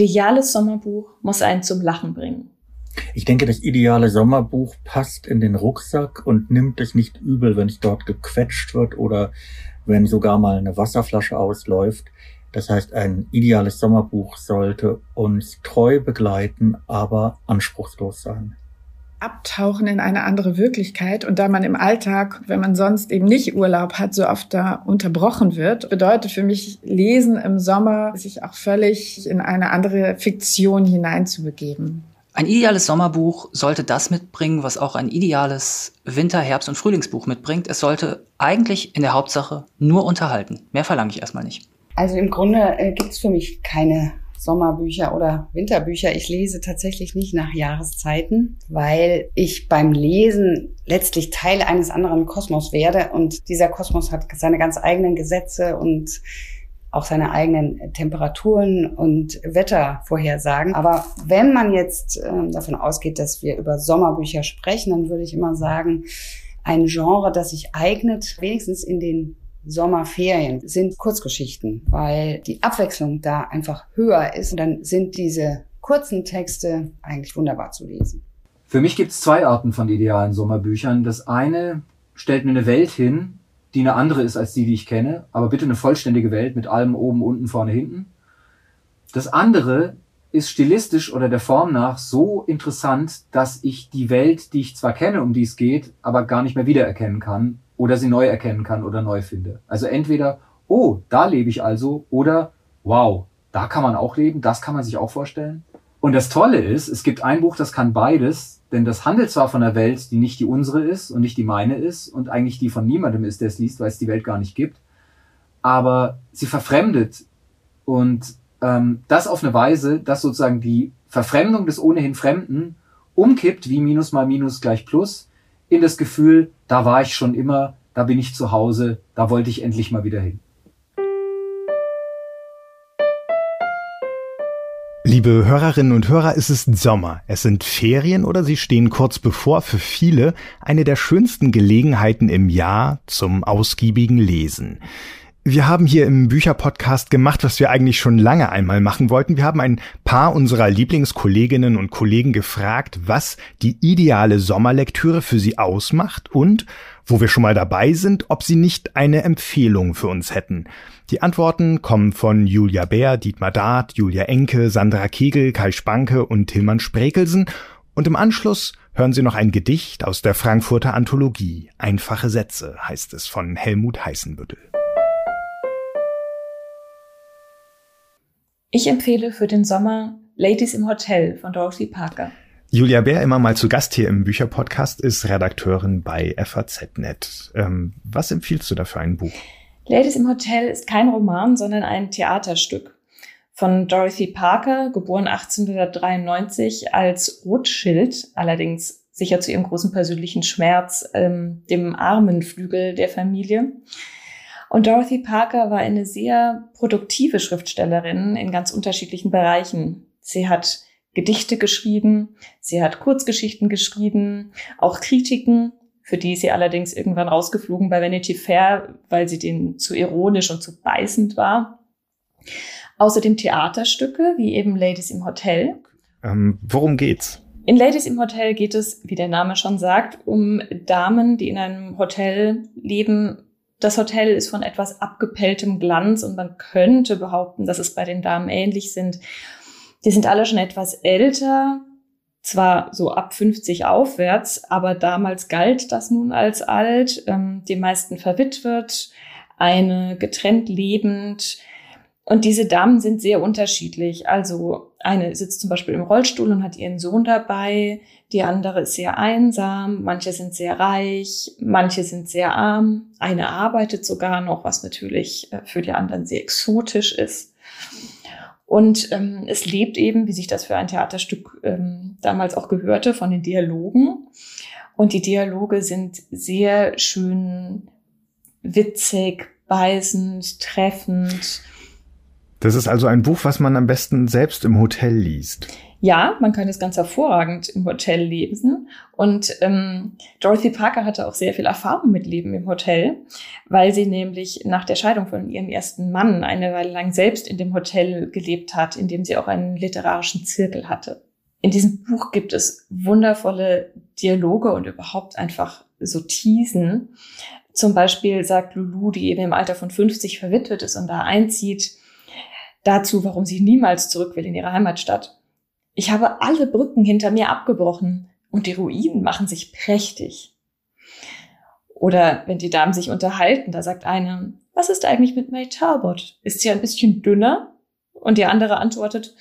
ideales Sommerbuch muss einen zum Lachen bringen. Ich denke, das ideale Sommerbuch passt in den Rucksack und nimmt es nicht übel, wenn es dort gequetscht wird oder wenn sogar mal eine Wasserflasche ausläuft. Das heißt, ein ideales Sommerbuch sollte uns treu begleiten, aber anspruchslos sein abtauchen in eine andere Wirklichkeit und da man im Alltag, wenn man sonst eben nicht Urlaub hat, so oft da unterbrochen wird, bedeutet für mich Lesen im Sommer, sich auch völlig in eine andere Fiktion hineinzubegeben. Ein ideales Sommerbuch sollte das mitbringen, was auch ein ideales Winter-, Herbst- und Frühlingsbuch mitbringt. Es sollte eigentlich in der Hauptsache nur unterhalten. Mehr verlange ich erstmal nicht. Also im Grunde äh, gibt es für mich keine Sommerbücher oder Winterbücher. Ich lese tatsächlich nicht nach Jahreszeiten, weil ich beim Lesen letztlich Teil eines anderen Kosmos werde und dieser Kosmos hat seine ganz eigenen Gesetze und auch seine eigenen Temperaturen und Wettervorhersagen. Aber wenn man jetzt äh, davon ausgeht, dass wir über Sommerbücher sprechen, dann würde ich immer sagen, ein Genre, das sich eignet, wenigstens in den Sommerferien sind Kurzgeschichten, weil die Abwechslung da einfach höher ist. Und dann sind diese kurzen Texte eigentlich wunderbar zu lesen. Für mich gibt es zwei Arten von idealen Sommerbüchern. Das eine stellt mir eine Welt hin, die eine andere ist als die, die ich kenne, aber bitte eine vollständige Welt mit allem oben, unten, vorne, hinten. Das andere ist stilistisch oder der Form nach so interessant, dass ich die Welt, die ich zwar kenne, um die es geht, aber gar nicht mehr wiedererkennen kann oder sie neu erkennen kann oder neu finde. Also entweder, oh, da lebe ich also oder wow, da kann man auch leben, das kann man sich auch vorstellen. Und das Tolle ist, es gibt ein Buch, das kann beides, denn das handelt zwar von einer Welt, die nicht die unsere ist und nicht die meine ist und eigentlich die von niemandem ist, der es liest, weil es die Welt gar nicht gibt, aber sie verfremdet und ähm, das auf eine Weise, dass sozusagen die Verfremdung des ohnehin Fremden umkippt, wie Minus mal Minus gleich Plus, in das Gefühl, da war ich schon immer, da bin ich zu Hause, da wollte ich endlich mal wieder hin. Liebe Hörerinnen und Hörer, es ist Sommer. Es sind Ferien oder sie stehen kurz bevor für viele eine der schönsten Gelegenheiten im Jahr zum ausgiebigen Lesen. Wir haben hier im Bücherpodcast gemacht, was wir eigentlich schon lange einmal machen wollten. Wir haben ein paar unserer Lieblingskolleginnen und Kollegen gefragt, was die ideale Sommerlektüre für sie ausmacht und, wo wir schon mal dabei sind, ob sie nicht eine Empfehlung für uns hätten. Die Antworten kommen von Julia Bär, Dietmar Dart, Julia Enke, Sandra Kegel, Kai Spanke und Tillmann Sprekelsen. Und im Anschluss hören Sie noch ein Gedicht aus der Frankfurter Anthologie. Einfache Sätze heißt es von Helmut Heißenbüttel. Ich empfehle für den Sommer Ladies im Hotel von Dorothy Parker. Julia Bär, immer mal zu Gast hier im Bücherpodcast, ist Redakteurin bei FAZ.net. Ähm, was empfiehlst du da für ein Buch? Ladies im Hotel ist kein Roman, sondern ein Theaterstück von Dorothy Parker, geboren 1893 als Rothschild, allerdings sicher zu ihrem großen persönlichen Schmerz, ähm, dem armen Flügel der Familie. Und Dorothy Parker war eine sehr produktive Schriftstellerin in ganz unterschiedlichen Bereichen. Sie hat Gedichte geschrieben, sie hat Kurzgeschichten geschrieben, auch Kritiken, für die ist sie allerdings irgendwann rausgeflogen bei Vanity Fair, weil sie denen zu ironisch und zu beißend war. Außerdem Theaterstücke, wie eben Ladies im Hotel. Ähm, worum geht's? In Ladies im Hotel geht es, wie der Name schon sagt, um Damen, die in einem Hotel leben, das Hotel ist von etwas abgepelltem Glanz und man könnte behaupten, dass es bei den Damen ähnlich sind. Die sind alle schon etwas älter, zwar so ab 50 aufwärts, aber damals galt das nun als alt, ähm, die meisten verwitwet, eine getrennt lebend. Und diese Damen sind sehr unterschiedlich. Also eine sitzt zum Beispiel im Rollstuhl und hat ihren Sohn dabei, die andere ist sehr einsam, manche sind sehr reich, manche sind sehr arm, eine arbeitet sogar noch, was natürlich äh, für die anderen sehr exotisch ist. Und ähm, es lebt eben, wie sich das für ein Theaterstück ähm, damals auch gehörte, von den Dialogen. Und die Dialoge sind sehr schön witzig, beißend, treffend. Das ist also ein Buch, was man am besten selbst im Hotel liest. Ja, man kann das ganz hervorragend im Hotel lesen. Und ähm, Dorothy Parker hatte auch sehr viel Erfahrung mit Leben im Hotel, weil sie nämlich nach der Scheidung von ihrem ersten Mann eine Weile lang selbst in dem Hotel gelebt hat, in dem sie auch einen literarischen Zirkel hatte. In diesem Buch gibt es wundervolle Dialoge und überhaupt einfach so Teasen. Zum Beispiel sagt Lulu, die eben im Alter von 50 verwitwet ist und da einzieht, dazu, warum sie niemals zurück will in ihre Heimatstadt. Ich habe alle Brücken hinter mir abgebrochen und die Ruinen machen sich prächtig. Oder wenn die Damen sich unterhalten, da sagt eine, was ist eigentlich mit May Talbot? Ist sie ein bisschen dünner? Und die andere antwortet,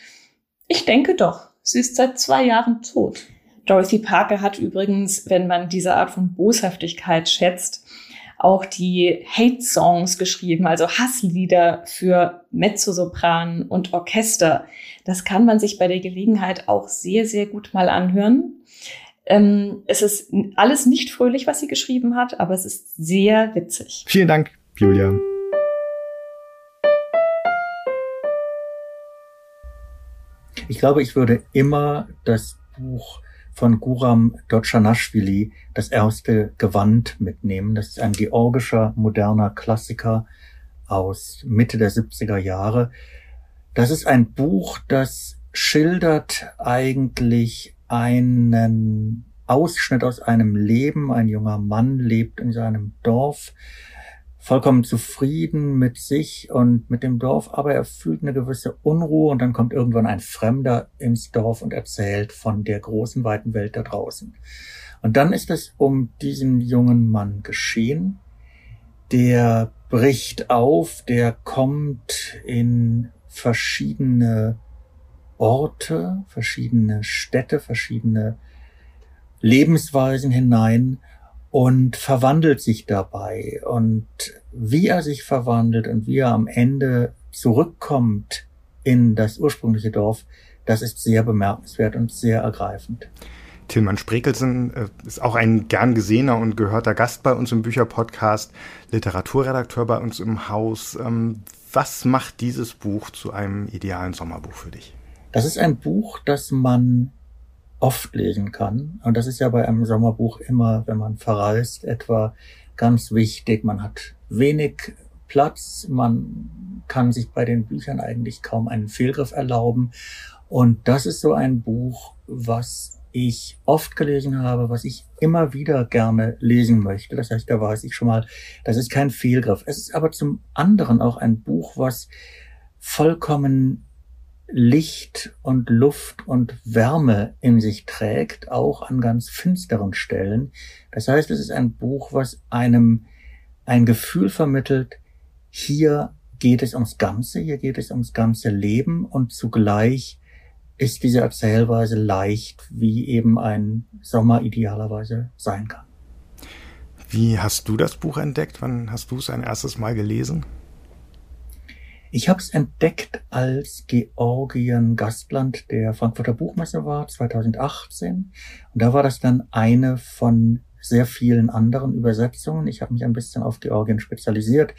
ich denke doch, sie ist seit zwei Jahren tot. Dorothy Parker hat übrigens, wenn man diese Art von Boshaftigkeit schätzt, auch die Hate-Songs geschrieben, also Hasslieder für Mezzosopran und Orchester. Das kann man sich bei der Gelegenheit auch sehr, sehr gut mal anhören. Ähm, es ist alles nicht fröhlich, was sie geschrieben hat, aber es ist sehr witzig. Vielen Dank, Julia. Ich glaube, ich würde immer das Buch von Guram Dochanashvili das erste Gewand mitnehmen. Das ist ein georgischer moderner Klassiker aus Mitte der 70er Jahre. Das ist ein Buch, das schildert eigentlich einen Ausschnitt aus einem Leben. Ein junger Mann lebt in seinem Dorf vollkommen zufrieden mit sich und mit dem Dorf, aber er fühlt eine gewisse Unruhe und dann kommt irgendwann ein Fremder ins Dorf und erzählt von der großen, weiten Welt da draußen. Und dann ist es um diesen jungen Mann geschehen. Der bricht auf, der kommt in verschiedene Orte, verschiedene Städte, verschiedene Lebensweisen hinein und verwandelt sich dabei. Und wie er sich verwandelt und wie er am Ende zurückkommt in das ursprüngliche Dorf, das ist sehr bemerkenswert und sehr ergreifend. Tilman Sprekelsen äh, ist auch ein gern gesehener und gehörter Gast bei uns im Bücherpodcast, Literaturredakteur bei uns im Haus. Ähm, was macht dieses Buch zu einem idealen Sommerbuch für dich? Das ist ein Buch, das man oft lesen kann. Und das ist ja bei einem Sommerbuch immer, wenn man verreist, etwa ganz wichtig. Man hat wenig Platz, man kann sich bei den Büchern eigentlich kaum einen Fehlgriff erlauben. Und das ist so ein Buch, was ich oft gelesen habe, was ich immer wieder gerne lesen möchte. Das heißt, da weiß ich schon mal, das ist kein Fehlgriff. Es ist aber zum anderen auch ein Buch, was vollkommen Licht und Luft und Wärme in sich trägt, auch an ganz finsteren Stellen. Das heißt, es ist ein Buch, was einem ein Gefühl vermittelt, hier geht es ums Ganze, hier geht es ums ganze Leben und zugleich ist diese Erzählweise leicht, wie eben ein Sommer idealerweise sein kann. Wie hast du das Buch entdeckt? Wann hast du es ein erstes Mal gelesen? Ich habe es entdeckt, als Georgien Gastland der Frankfurter Buchmesse war, 2018. Und da war das dann eine von sehr vielen anderen Übersetzungen. Ich habe mich ein bisschen auf Georgien spezialisiert,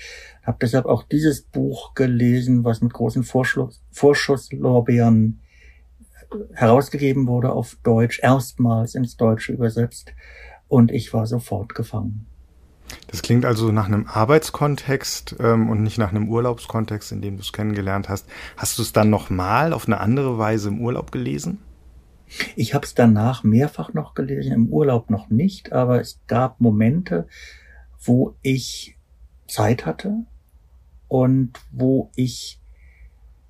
habe deshalb auch dieses Buch gelesen, was mit großen Vorschuss, Vorschusslorbeeren herausgegeben wurde auf Deutsch, erstmals ins Deutsche übersetzt. Und ich war sofort gefangen. Das klingt also nach einem Arbeitskontext ähm, und nicht nach einem Urlaubskontext, in dem du es kennengelernt hast. Hast du es dann nochmal auf eine andere Weise im Urlaub gelesen? Ich habe es danach mehrfach noch gelesen, im Urlaub noch nicht, aber es gab Momente, wo ich Zeit hatte und wo ich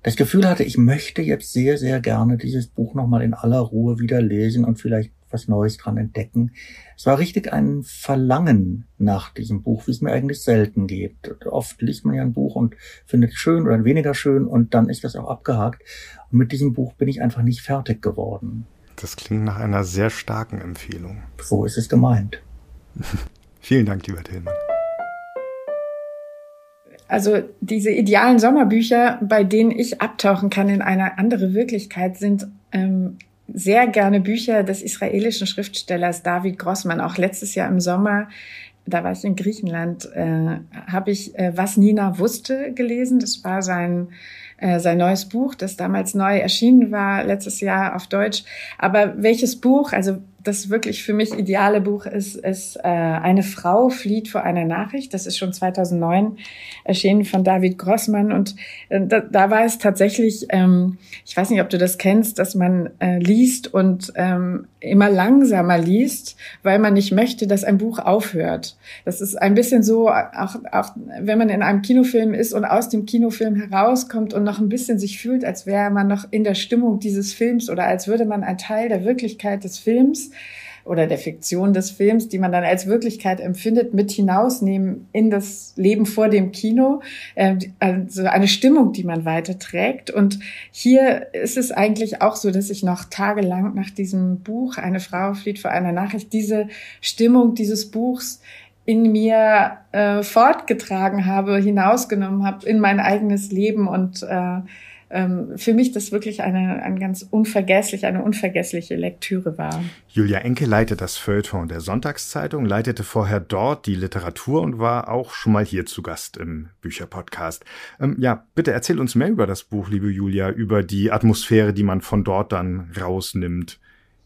das Gefühl hatte, ich möchte jetzt sehr, sehr gerne dieses Buch nochmal in aller Ruhe wieder lesen und vielleicht was Neues dran entdecken. Es war richtig ein Verlangen nach diesem Buch, wie es mir eigentlich selten geht. Oft liest man ja ein Buch und findet es schön oder weniger schön und dann ist das auch abgehakt. Und mit diesem Buch bin ich einfach nicht fertig geworden. Das klingt nach einer sehr starken Empfehlung. So ist es gemeint. Vielen Dank, lieber Tillmann. Also diese idealen Sommerbücher, bei denen ich abtauchen kann in eine andere Wirklichkeit, sind ähm, sehr gerne Bücher des israelischen Schriftstellers David Grossmann. Auch letztes Jahr im Sommer da war ich in Griechenland, äh, habe ich äh, Was Nina wusste gelesen. Das war sein äh, sein neues Buch, das damals neu erschienen war, letztes Jahr auf Deutsch. Aber welches Buch, also das wirklich für mich ideale Buch ist, ist äh, Eine Frau flieht vor einer Nachricht. Das ist schon 2009 erschienen von David Grossmann. Und äh, da, da war es tatsächlich, ähm, ich weiß nicht, ob du das kennst, dass man äh, liest und ähm, immer langsamer liest, weil man nicht möchte, dass ein Buch aufhört. Das ist ein bisschen so, auch, auch wenn man in einem Kinofilm ist und aus dem Kinofilm herauskommt und noch ein bisschen sich fühlt, als wäre man noch in der Stimmung dieses Films oder als würde man ein Teil der Wirklichkeit des Films oder der Fiktion des Films, die man dann als Wirklichkeit empfindet, mit hinausnehmen in das Leben vor dem Kino. Ähm, also eine Stimmung, die man weiterträgt. Und hier ist es eigentlich auch so, dass ich noch tagelang nach diesem Buch, Eine Frau flieht vor einer Nachricht, diese Stimmung dieses Buchs in mir äh, fortgetragen habe, hinausgenommen habe in mein eigenes Leben und äh, für mich das wirklich eine, ein ganz unvergesslich, eine unvergessliche Lektüre war. Julia Enke leitet das Feuilleton der Sonntagszeitung, leitete vorher dort die Literatur und war auch schon mal hier zu Gast im Bücherpodcast. Ähm, ja, bitte erzähl uns mehr über das Buch, liebe Julia, über die Atmosphäre, die man von dort dann rausnimmt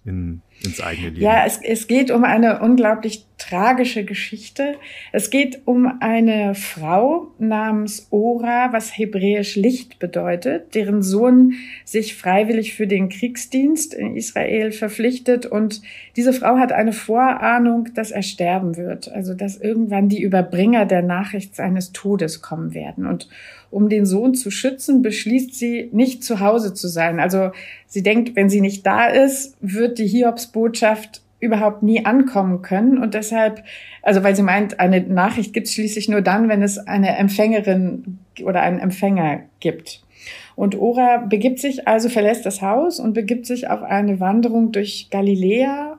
in, ins eigene Leben. Ja, es, es geht um eine unglaublich tragische Geschichte. Es geht um eine Frau namens Ora, was hebräisch Licht bedeutet, deren Sohn sich freiwillig für den Kriegsdienst in Israel verpflichtet. Und diese Frau hat eine Vorahnung, dass er sterben wird. Also, dass irgendwann die Überbringer der Nachricht seines Todes kommen werden. Und um den Sohn zu schützen, beschließt sie, nicht zu Hause zu sein. Also sie denkt, wenn sie nicht da ist, wird die Hiobsbotschaft überhaupt nie ankommen können. Und deshalb, also weil sie meint, eine Nachricht gibt es schließlich nur dann, wenn es eine Empfängerin oder einen Empfänger gibt. Und Ora begibt sich also, verlässt das Haus und begibt sich auf eine Wanderung durch Galiläa,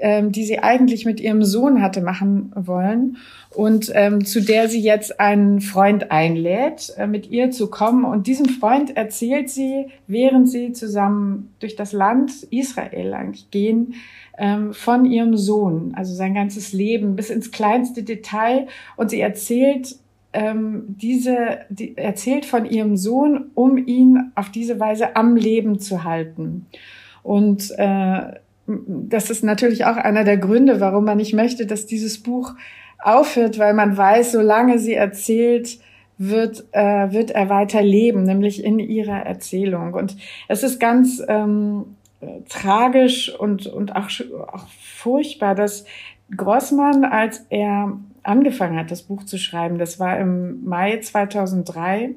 ähm, die sie eigentlich mit ihrem Sohn hatte machen wollen und ähm, zu der sie jetzt einen Freund einlädt, äh, mit ihr zu kommen. Und diesem Freund erzählt sie, während sie zusammen durch das Land Israel gehen, ähm, von ihrem Sohn, also sein ganzes Leben bis ins kleinste Detail. Und sie erzählt ähm, diese, die, erzählt von ihrem Sohn, um ihn auf diese Weise am Leben zu halten. Und äh, das ist natürlich auch einer der Gründe, warum man nicht möchte, dass dieses Buch aufhört, weil man weiß, solange sie erzählt, wird, äh, wird er weiter leben, nämlich in ihrer Erzählung. Und es ist ganz ähm, tragisch und, und auch, auch furchtbar, dass Grossmann, als er angefangen hat, das Buch zu schreiben, das war im Mai 2003,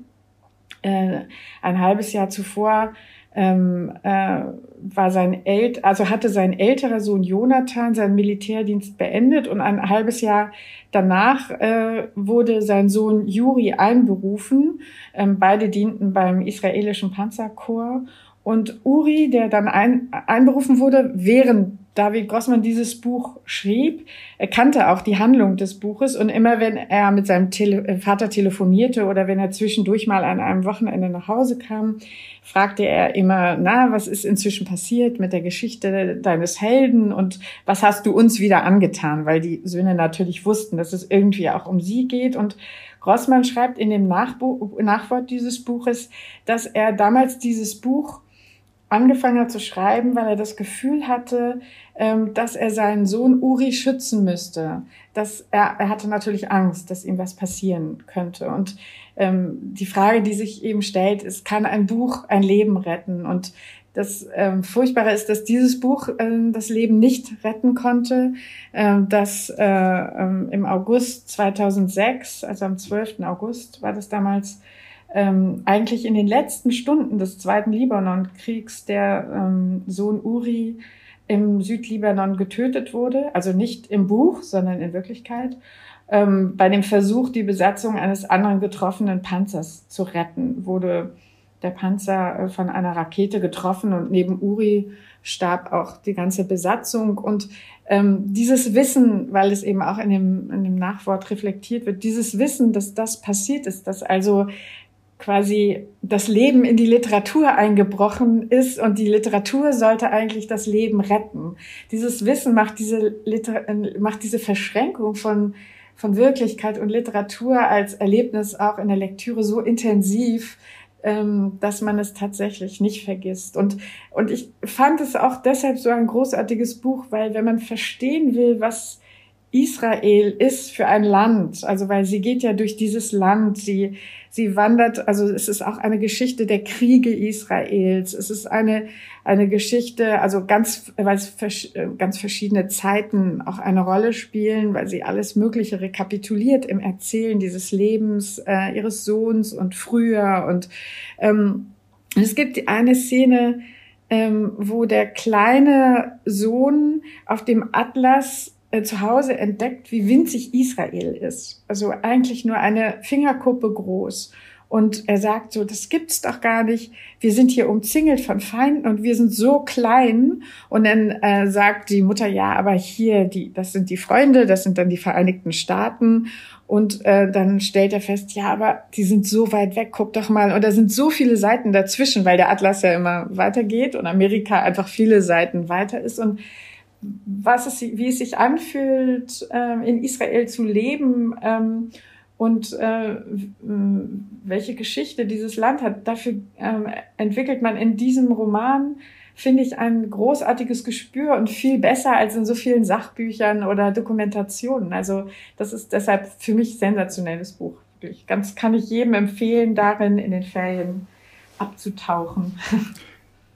äh, ein halbes Jahr zuvor, ähm, äh, war sein El also hatte sein älterer Sohn Jonathan seinen Militärdienst beendet und ein halbes Jahr danach äh, wurde sein Sohn Juri einberufen. Ähm, beide dienten beim israelischen Panzerkorps und Uri, der dann ein, einberufen wurde, während David Grossmann dieses Buch schrieb, er kannte auch die Handlung des Buches und immer wenn er mit seinem Tele äh, Vater telefonierte oder wenn er zwischendurch mal an einem Wochenende nach Hause kam, fragte er immer, na, was ist inzwischen passiert mit der Geschichte deines Helden und was hast du uns wieder angetan? Weil die Söhne natürlich wussten, dass es irgendwie auch um sie geht und Grossmann schreibt in dem Nachbu Nachwort dieses Buches, dass er damals dieses Buch angefangen hat zu schreiben, weil er das Gefühl hatte, ähm, dass er seinen Sohn Uri schützen müsste. Dass er, er hatte natürlich Angst, dass ihm was passieren könnte. Und ähm, die Frage, die sich eben stellt, ist, kann ein Buch ein Leben retten? Und das ähm, Furchtbare ist, dass dieses Buch äh, das Leben nicht retten konnte, äh, dass äh, ähm, im August 2006, also am 12. August war das damals, ähm, eigentlich in den letzten Stunden des Zweiten Libanon-Kriegs der ähm, Sohn Uri im Südlibanon getötet wurde, also nicht im Buch, sondern in Wirklichkeit, ähm, bei dem Versuch, die Besatzung eines anderen getroffenen Panzers zu retten, wurde der Panzer äh, von einer Rakete getroffen und neben Uri starb auch die ganze Besatzung. Und ähm, dieses Wissen, weil es eben auch in dem, in dem Nachwort reflektiert wird, dieses Wissen, dass das passiert ist, dass also quasi das Leben in die Literatur eingebrochen ist und die Literatur sollte eigentlich das Leben retten. Dieses Wissen macht diese, Liter macht diese Verschränkung von, von Wirklichkeit und Literatur als Erlebnis auch in der Lektüre so intensiv, ähm, dass man es tatsächlich nicht vergisst. Und, und ich fand es auch deshalb so ein großartiges Buch, weil wenn man verstehen will, was Israel ist für ein Land, also weil sie geht ja durch dieses Land, sie, sie wandert, also es ist auch eine Geschichte der Kriege Israels, es ist eine, eine Geschichte, also ganz, weil es ganz verschiedene Zeiten auch eine Rolle spielen, weil sie alles Mögliche rekapituliert im Erzählen dieses Lebens äh, ihres Sohns und früher. Und ähm, es gibt eine Szene, ähm, wo der kleine Sohn auf dem Atlas zu Hause entdeckt, wie winzig Israel ist. Also eigentlich nur eine Fingerkuppe groß. Und er sagt so, das gibt's doch gar nicht. Wir sind hier umzingelt von Feinden und wir sind so klein. Und dann äh, sagt die Mutter, ja, aber hier, die, das sind die Freunde, das sind dann die Vereinigten Staaten. Und äh, dann stellt er fest, ja, aber die sind so weit weg, guck doch mal. Und da sind so viele Seiten dazwischen, weil der Atlas ja immer weitergeht und Amerika einfach viele Seiten weiter ist. Und was es, wie es sich anfühlt, äh, in Israel zu leben ähm, und äh, welche Geschichte dieses Land hat. Dafür ähm, entwickelt man in diesem Roman, finde ich, ein großartiges Gespür und viel besser als in so vielen Sachbüchern oder Dokumentationen. Also das ist deshalb für mich sensationelles Buch. Ganz kann ich jedem empfehlen, darin in den Ferien abzutauchen.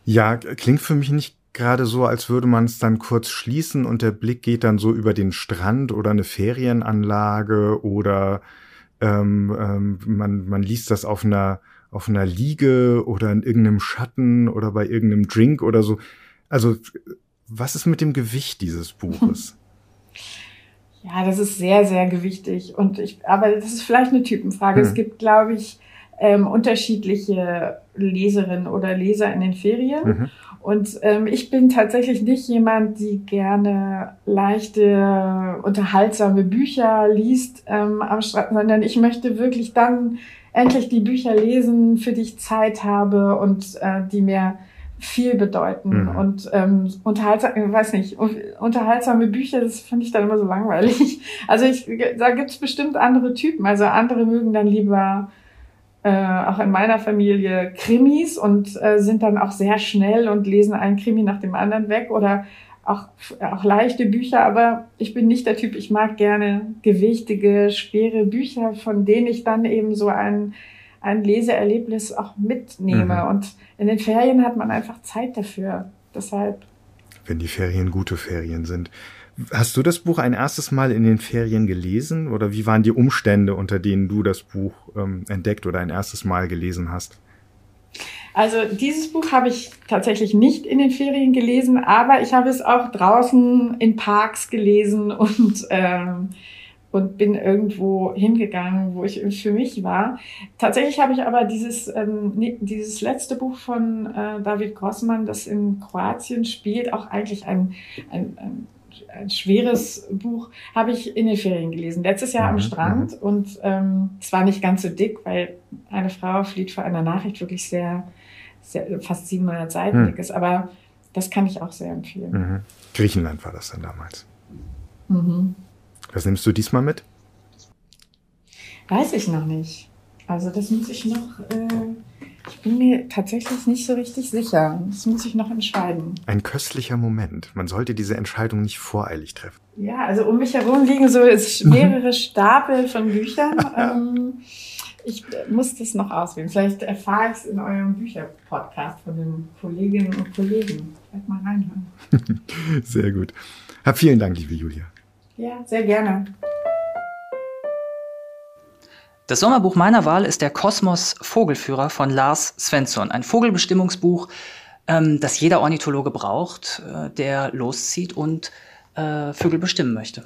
Ja, klingt für mich nicht gerade so, als würde man es dann kurz schließen und der Blick geht dann so über den Strand oder eine Ferienanlage oder ähm, ähm, man, man liest das auf einer, auf einer Liege oder in irgendeinem Schatten oder bei irgendeinem Drink oder so. Also, was ist mit dem Gewicht dieses Buches? Ja, das ist sehr, sehr gewichtig. Und ich, aber das ist vielleicht eine Typenfrage. Hm. Es gibt, glaube ich, ähm, unterschiedliche Leserinnen oder Leser in den Ferien. Mhm. Und ähm, ich bin tatsächlich nicht jemand, die gerne leichte, unterhaltsame Bücher liest ähm, am Strand, sondern ich möchte wirklich dann endlich die Bücher lesen, für die ich Zeit habe und äh, die mir viel bedeuten. Mhm. Und ähm, unterhaltsam, ich weiß nicht, unterhaltsame Bücher, das finde ich dann immer so langweilig. Also ich, da gibt's bestimmt andere Typen. Also andere mögen dann lieber äh, auch in meiner Familie Krimis und äh, sind dann auch sehr schnell und lesen einen Krimi nach dem anderen weg oder auch, auch leichte Bücher, aber ich bin nicht der Typ, ich mag gerne gewichtige, schwere Bücher, von denen ich dann eben so ein, ein Leseerlebnis auch mitnehme. Mhm. Und in den Ferien hat man einfach Zeit dafür. Deshalb. Wenn die Ferien gute Ferien sind. Hast du das Buch ein erstes Mal in den Ferien gelesen oder wie waren die Umstände, unter denen du das Buch ähm, entdeckt oder ein erstes Mal gelesen hast? Also dieses Buch habe ich tatsächlich nicht in den Ferien gelesen, aber ich habe es auch draußen in Parks gelesen und ähm, und bin irgendwo hingegangen, wo ich für mich war. Tatsächlich habe ich aber dieses, ähm, dieses letzte Buch von äh, David Grossmann, das in Kroatien spielt, auch eigentlich ein, ein, ein ein schweres Buch, habe ich in den Ferien gelesen. Letztes Jahr am mhm, Strand mhm. und ähm, es war nicht ganz so dick, weil eine Frau flieht vor einer Nachricht wirklich sehr, sehr fast 700 Seiten mhm. dick ist. Aber das kann ich auch sehr empfehlen. Mhm. Griechenland war das dann damals. Mhm. Was nimmst du diesmal mit? Weiß ich noch nicht. Also das muss ich noch. Äh, ich bin mir tatsächlich nicht so richtig sicher. Das muss ich noch entscheiden. Ein köstlicher Moment. Man sollte diese Entscheidung nicht voreilig treffen. Ja, also um mich herum liegen so mehrere Stapel von Büchern. ähm, ich muss das noch auswählen. Vielleicht erfahre ich es in eurem Bücherpodcast von den Kolleginnen und Kollegen. Vielleicht mal reinhören. Sehr gut. Vielen Dank, liebe Julia. Ja, sehr gerne. Das Sommerbuch meiner Wahl ist der Kosmos Vogelführer von Lars Svensson. Ein Vogelbestimmungsbuch, ähm, das jeder Ornithologe braucht, äh, der loszieht und äh, Vögel bestimmen möchte.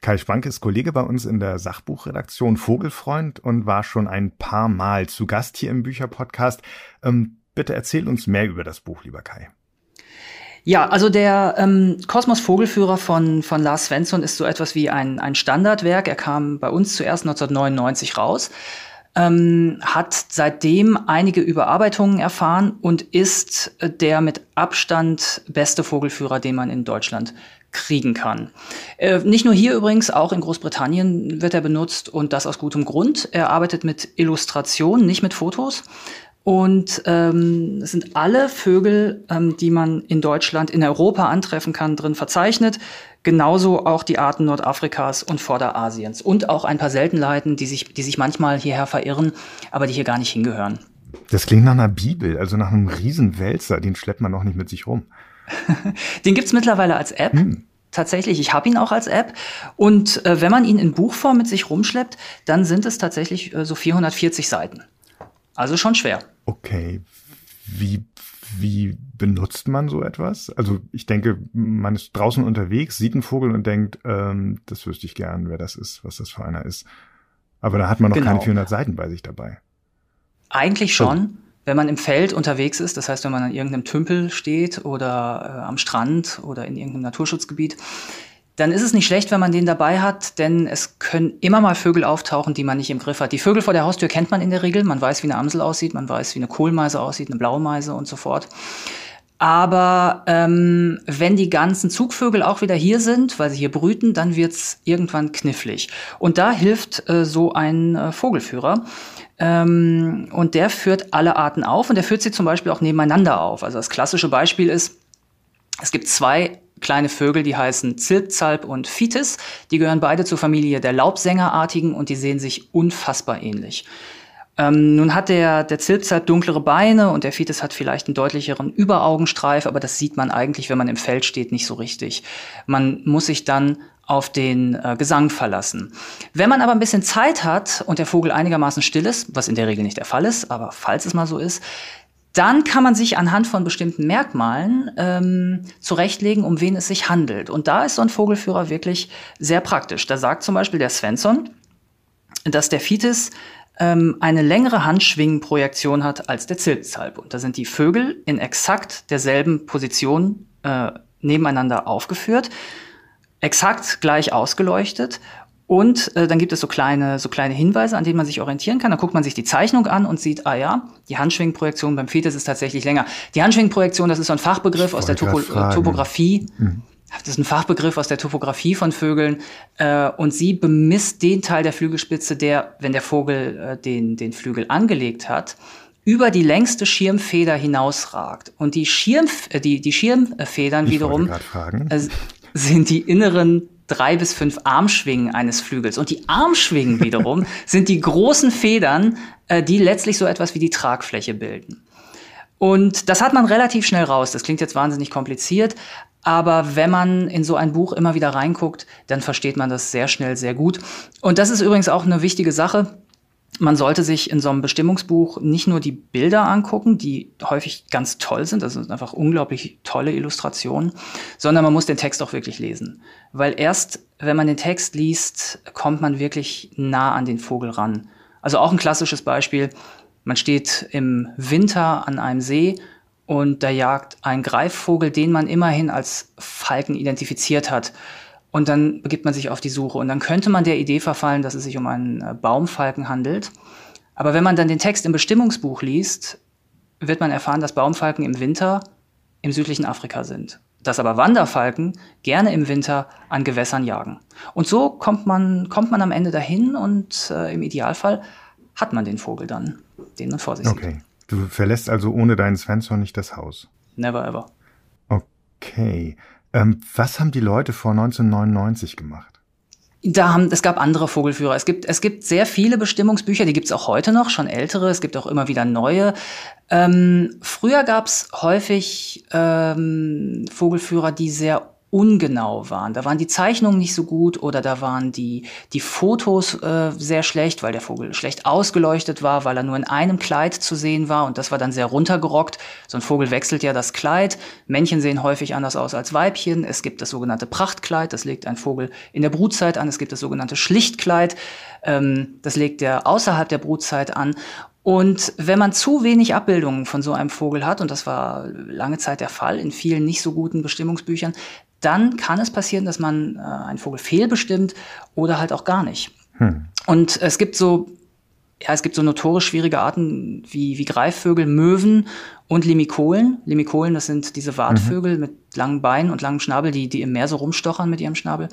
Kai Spank ist Kollege bei uns in der Sachbuchredaktion Vogelfreund und war schon ein paar Mal zu Gast hier im Bücherpodcast. Ähm, bitte erzähl uns mehr über das Buch, lieber Kai. Ja, also der ähm, Kosmos Vogelführer von, von Lars Svensson ist so etwas wie ein, ein Standardwerk. Er kam bei uns zuerst 1999 raus, ähm, hat seitdem einige Überarbeitungen erfahren und ist der mit Abstand beste Vogelführer, den man in Deutschland kriegen kann. Äh, nicht nur hier übrigens, auch in Großbritannien wird er benutzt und das aus gutem Grund. Er arbeitet mit Illustrationen, nicht mit Fotos. Und ähm, es sind alle Vögel, ähm, die man in Deutschland, in Europa antreffen kann, drin verzeichnet. Genauso auch die Arten Nordafrikas und Vorderasiens. Und auch ein paar Seltenheiten, die sich, die sich manchmal hierher verirren, aber die hier gar nicht hingehören. Das klingt nach einer Bibel, also nach einem Riesenwälzer. Den schleppt man noch nicht mit sich rum. Den gibt's mittlerweile als App. Hm. Tatsächlich, ich habe ihn auch als App. Und äh, wenn man ihn in Buchform mit sich rumschleppt, dann sind es tatsächlich äh, so 440 Seiten. Also schon schwer. Okay. Wie, wie benutzt man so etwas? Also ich denke, man ist draußen unterwegs, sieht einen Vogel und denkt, ähm, das wüsste ich gern, wer das ist, was das für einer ist. Aber da hat man noch genau. keine 400 Seiten bei sich dabei. Eigentlich schon. Also, wenn man im Feld unterwegs ist, das heißt, wenn man an irgendeinem Tümpel steht oder äh, am Strand oder in irgendeinem Naturschutzgebiet, dann ist es nicht schlecht, wenn man den dabei hat, denn es können immer mal Vögel auftauchen, die man nicht im Griff hat. Die Vögel vor der Haustür kennt man in der Regel. Man weiß, wie eine Amsel aussieht, man weiß, wie eine Kohlmeise aussieht, eine Blaumeise und so fort. Aber ähm, wenn die ganzen Zugvögel auch wieder hier sind, weil sie hier brüten, dann wird's irgendwann knifflig. Und da hilft äh, so ein äh, Vogelführer. Ähm, und der führt alle Arten auf und der führt sie zum Beispiel auch nebeneinander auf. Also das klassische Beispiel ist, es gibt zwei kleine Vögel, die heißen Zilpzalp und Fitis. Die gehören beide zur Familie der Laubsängerartigen und die sehen sich unfassbar ähnlich. Ähm, nun hat der, der Zilpzalp dunklere Beine und der Fitis hat vielleicht einen deutlicheren Überaugenstreif, aber das sieht man eigentlich, wenn man im Feld steht, nicht so richtig. Man muss sich dann auf den äh, Gesang verlassen. Wenn man aber ein bisschen Zeit hat und der Vogel einigermaßen still ist, was in der Regel nicht der Fall ist, aber falls es mal so ist, dann kann man sich anhand von bestimmten Merkmalen ähm, zurechtlegen, um wen es sich handelt. Und da ist so ein Vogelführer wirklich sehr praktisch. Da sagt zum Beispiel der Svensson, dass der Fitis ähm, eine längere Handschwingenprojektion hat als der Zilpzalp. Und da sind die Vögel in exakt derselben Position äh, nebeneinander aufgeführt, exakt gleich ausgeleuchtet und äh, dann gibt es so kleine, so kleine Hinweise, an denen man sich orientieren kann. Dann guckt man sich die Zeichnung an und sieht, ah ja, die Handschwingprojektion beim Fetus ist tatsächlich länger. Die Handschwingprojektion, das ist so ein Fachbegriff aus der Topo Topografie. Mhm. Das ist ein Fachbegriff aus der Topographie von Vögeln. Äh, und sie bemisst den Teil der Flügelspitze, der, wenn der Vogel äh, den, den Flügel angelegt hat, über die längste Schirmfeder hinausragt. Und die, Schirmf äh, die, die Schirmfedern ich wiederum äh, sind die inneren drei bis fünf Armschwingen eines Flügels. Und die Armschwingen wiederum sind die großen Federn, äh, die letztlich so etwas wie die Tragfläche bilden. Und das hat man relativ schnell raus. Das klingt jetzt wahnsinnig kompliziert, aber wenn man in so ein Buch immer wieder reinguckt, dann versteht man das sehr schnell sehr gut. Und das ist übrigens auch eine wichtige Sache man sollte sich in so einem Bestimmungsbuch nicht nur die Bilder angucken, die häufig ganz toll sind, das sind einfach unglaublich tolle Illustrationen, sondern man muss den Text auch wirklich lesen. Weil erst, wenn man den Text liest, kommt man wirklich nah an den Vogel ran. Also auch ein klassisches Beispiel, man steht im Winter an einem See und da jagt ein Greifvogel, den man immerhin als Falken identifiziert hat. Und dann begibt man sich auf die Suche. Und dann könnte man der Idee verfallen, dass es sich um einen äh, Baumfalken handelt. Aber wenn man dann den Text im Bestimmungsbuch liest, wird man erfahren, dass Baumfalken im Winter im südlichen Afrika sind. Dass aber Wanderfalken gerne im Winter an Gewässern jagen. Und so kommt man, kommt man am Ende dahin und äh, im Idealfall hat man den Vogel dann, den man vor sich okay. sieht. Okay. Du verlässt also ohne deinen Svensson nicht das Haus. Never ever. Okay. Ähm, was haben die Leute vor 1999 gemacht? Da haben, es gab andere Vogelführer. Es gibt, es gibt sehr viele Bestimmungsbücher, die gibt es auch heute noch, schon ältere. Es gibt auch immer wieder neue. Ähm, früher gab es häufig ähm, Vogelführer, die sehr ungenau waren. Da waren die Zeichnungen nicht so gut oder da waren die, die Fotos äh, sehr schlecht, weil der Vogel schlecht ausgeleuchtet war, weil er nur in einem Kleid zu sehen war und das war dann sehr runtergerockt. So ein Vogel wechselt ja das Kleid. Männchen sehen häufig anders aus als Weibchen. Es gibt das sogenannte Prachtkleid, das legt ein Vogel in der Brutzeit an. Es gibt das sogenannte Schlichtkleid, ähm, das legt er außerhalb der Brutzeit an. Und wenn man zu wenig Abbildungen von so einem Vogel hat, und das war lange Zeit der Fall in vielen nicht so guten Bestimmungsbüchern, dann kann es passieren, dass man äh, einen Vogel fehlbestimmt oder halt auch gar nicht. Hm. Und es gibt so ja, es gibt so notorisch schwierige Arten wie, wie Greifvögel, Möwen und Limikolen. Limikolen, das sind diese Wartvögel mhm. mit langen Beinen und langem Schnabel, die, die im Meer so rumstochern mit ihrem Schnabel.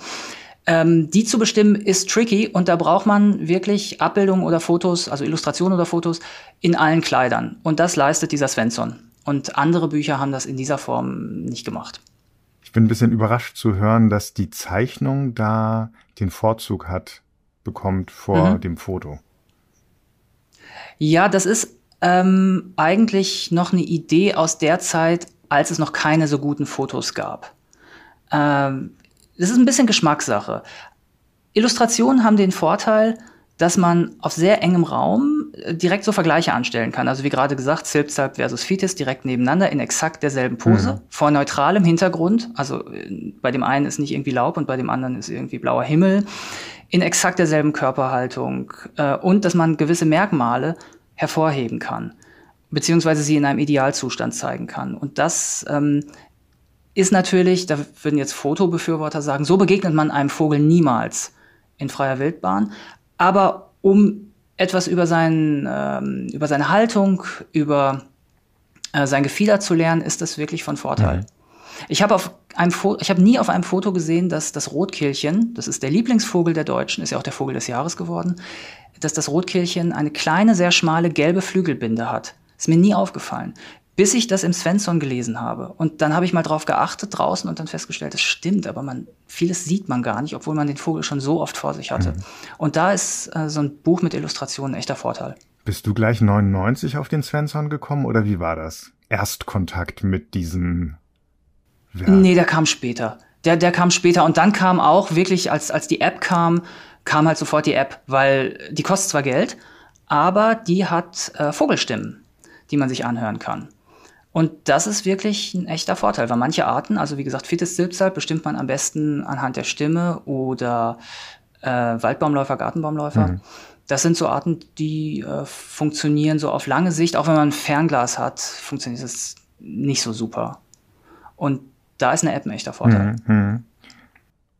Ähm, die zu bestimmen ist tricky und da braucht man wirklich Abbildungen oder Fotos, also Illustrationen oder Fotos in allen Kleidern. Und das leistet dieser Svensson. Und andere Bücher haben das in dieser Form nicht gemacht. Ich bin ein bisschen überrascht zu hören, dass die Zeichnung da den Vorzug hat, bekommt vor mhm. dem Foto. Ja, das ist ähm, eigentlich noch eine Idee aus der Zeit, als es noch keine so guten Fotos gab. Ähm, das ist ein bisschen Geschmackssache. Illustrationen haben den Vorteil, dass man auf sehr engem Raum direkt so Vergleiche anstellen kann. Also wie gerade gesagt, Silpsalp versus Fitis direkt nebeneinander in exakt derselben Pose, mhm. vor neutralem Hintergrund. Also äh, bei dem einen ist nicht irgendwie Laub und bei dem anderen ist irgendwie blauer Himmel. In exakt derselben Körperhaltung. Äh, und dass man gewisse Merkmale hervorheben kann, beziehungsweise sie in einem Idealzustand zeigen kann. Und das ähm, ist natürlich, da würden jetzt Fotobefürworter sagen, so begegnet man einem Vogel niemals in freier Wildbahn. Aber um etwas über, sein, ähm, über seine Haltung, über äh, sein Gefieder zu lernen, ist das wirklich von Vorteil. Mhm. Ich habe auf einem Fo ich habe nie auf einem Foto gesehen, dass das Rotkehlchen, das ist der Lieblingsvogel der Deutschen, ist ja auch der Vogel des Jahres geworden, dass das Rotkehlchen eine kleine, sehr schmale gelbe Flügelbinde hat. Ist mir nie aufgefallen. Bis ich das im Svensson gelesen habe. Und dann habe ich mal drauf geachtet draußen und dann festgestellt, das stimmt, aber man, vieles sieht man gar nicht, obwohl man den Vogel schon so oft vor sich hatte. Mhm. Und da ist äh, so ein Buch mit Illustrationen ein echter Vorteil. Bist du gleich 99 auf den Svensson gekommen oder wie war das? Erstkontakt mit diesem ja. Nee, der kam später. Der, der kam später und dann kam auch wirklich, als, als die App kam, kam halt sofort die App, weil die kostet zwar Geld, aber die hat äh, Vogelstimmen, die man sich anhören kann. Und das ist wirklich ein echter Vorteil, weil manche Arten, also wie gesagt, Fittes Silpsalp bestimmt man am besten anhand der Stimme oder äh, Waldbaumläufer, Gartenbaumläufer. Mhm. Das sind so Arten, die äh, funktionieren so auf lange Sicht, auch wenn man ein Fernglas hat, funktioniert es nicht so super. Und da ist eine App ein echter Vorteil. Mhm, mhm.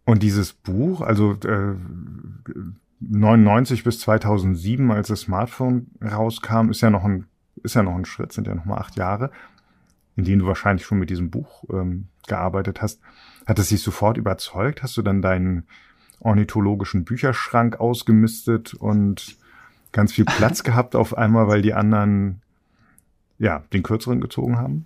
Und dieses Buch, also äh, 99 bis 2007, als das Smartphone rauskam, ist ja noch ein ist ja noch ein Schritt, sind ja noch mal acht Jahre, in denen du wahrscheinlich schon mit diesem Buch ähm, gearbeitet hast. Hat es dich sofort überzeugt? Hast du dann deinen ornithologischen Bücherschrank ausgemistet und ganz viel Platz gehabt auf einmal, weil die anderen ja den kürzeren gezogen haben?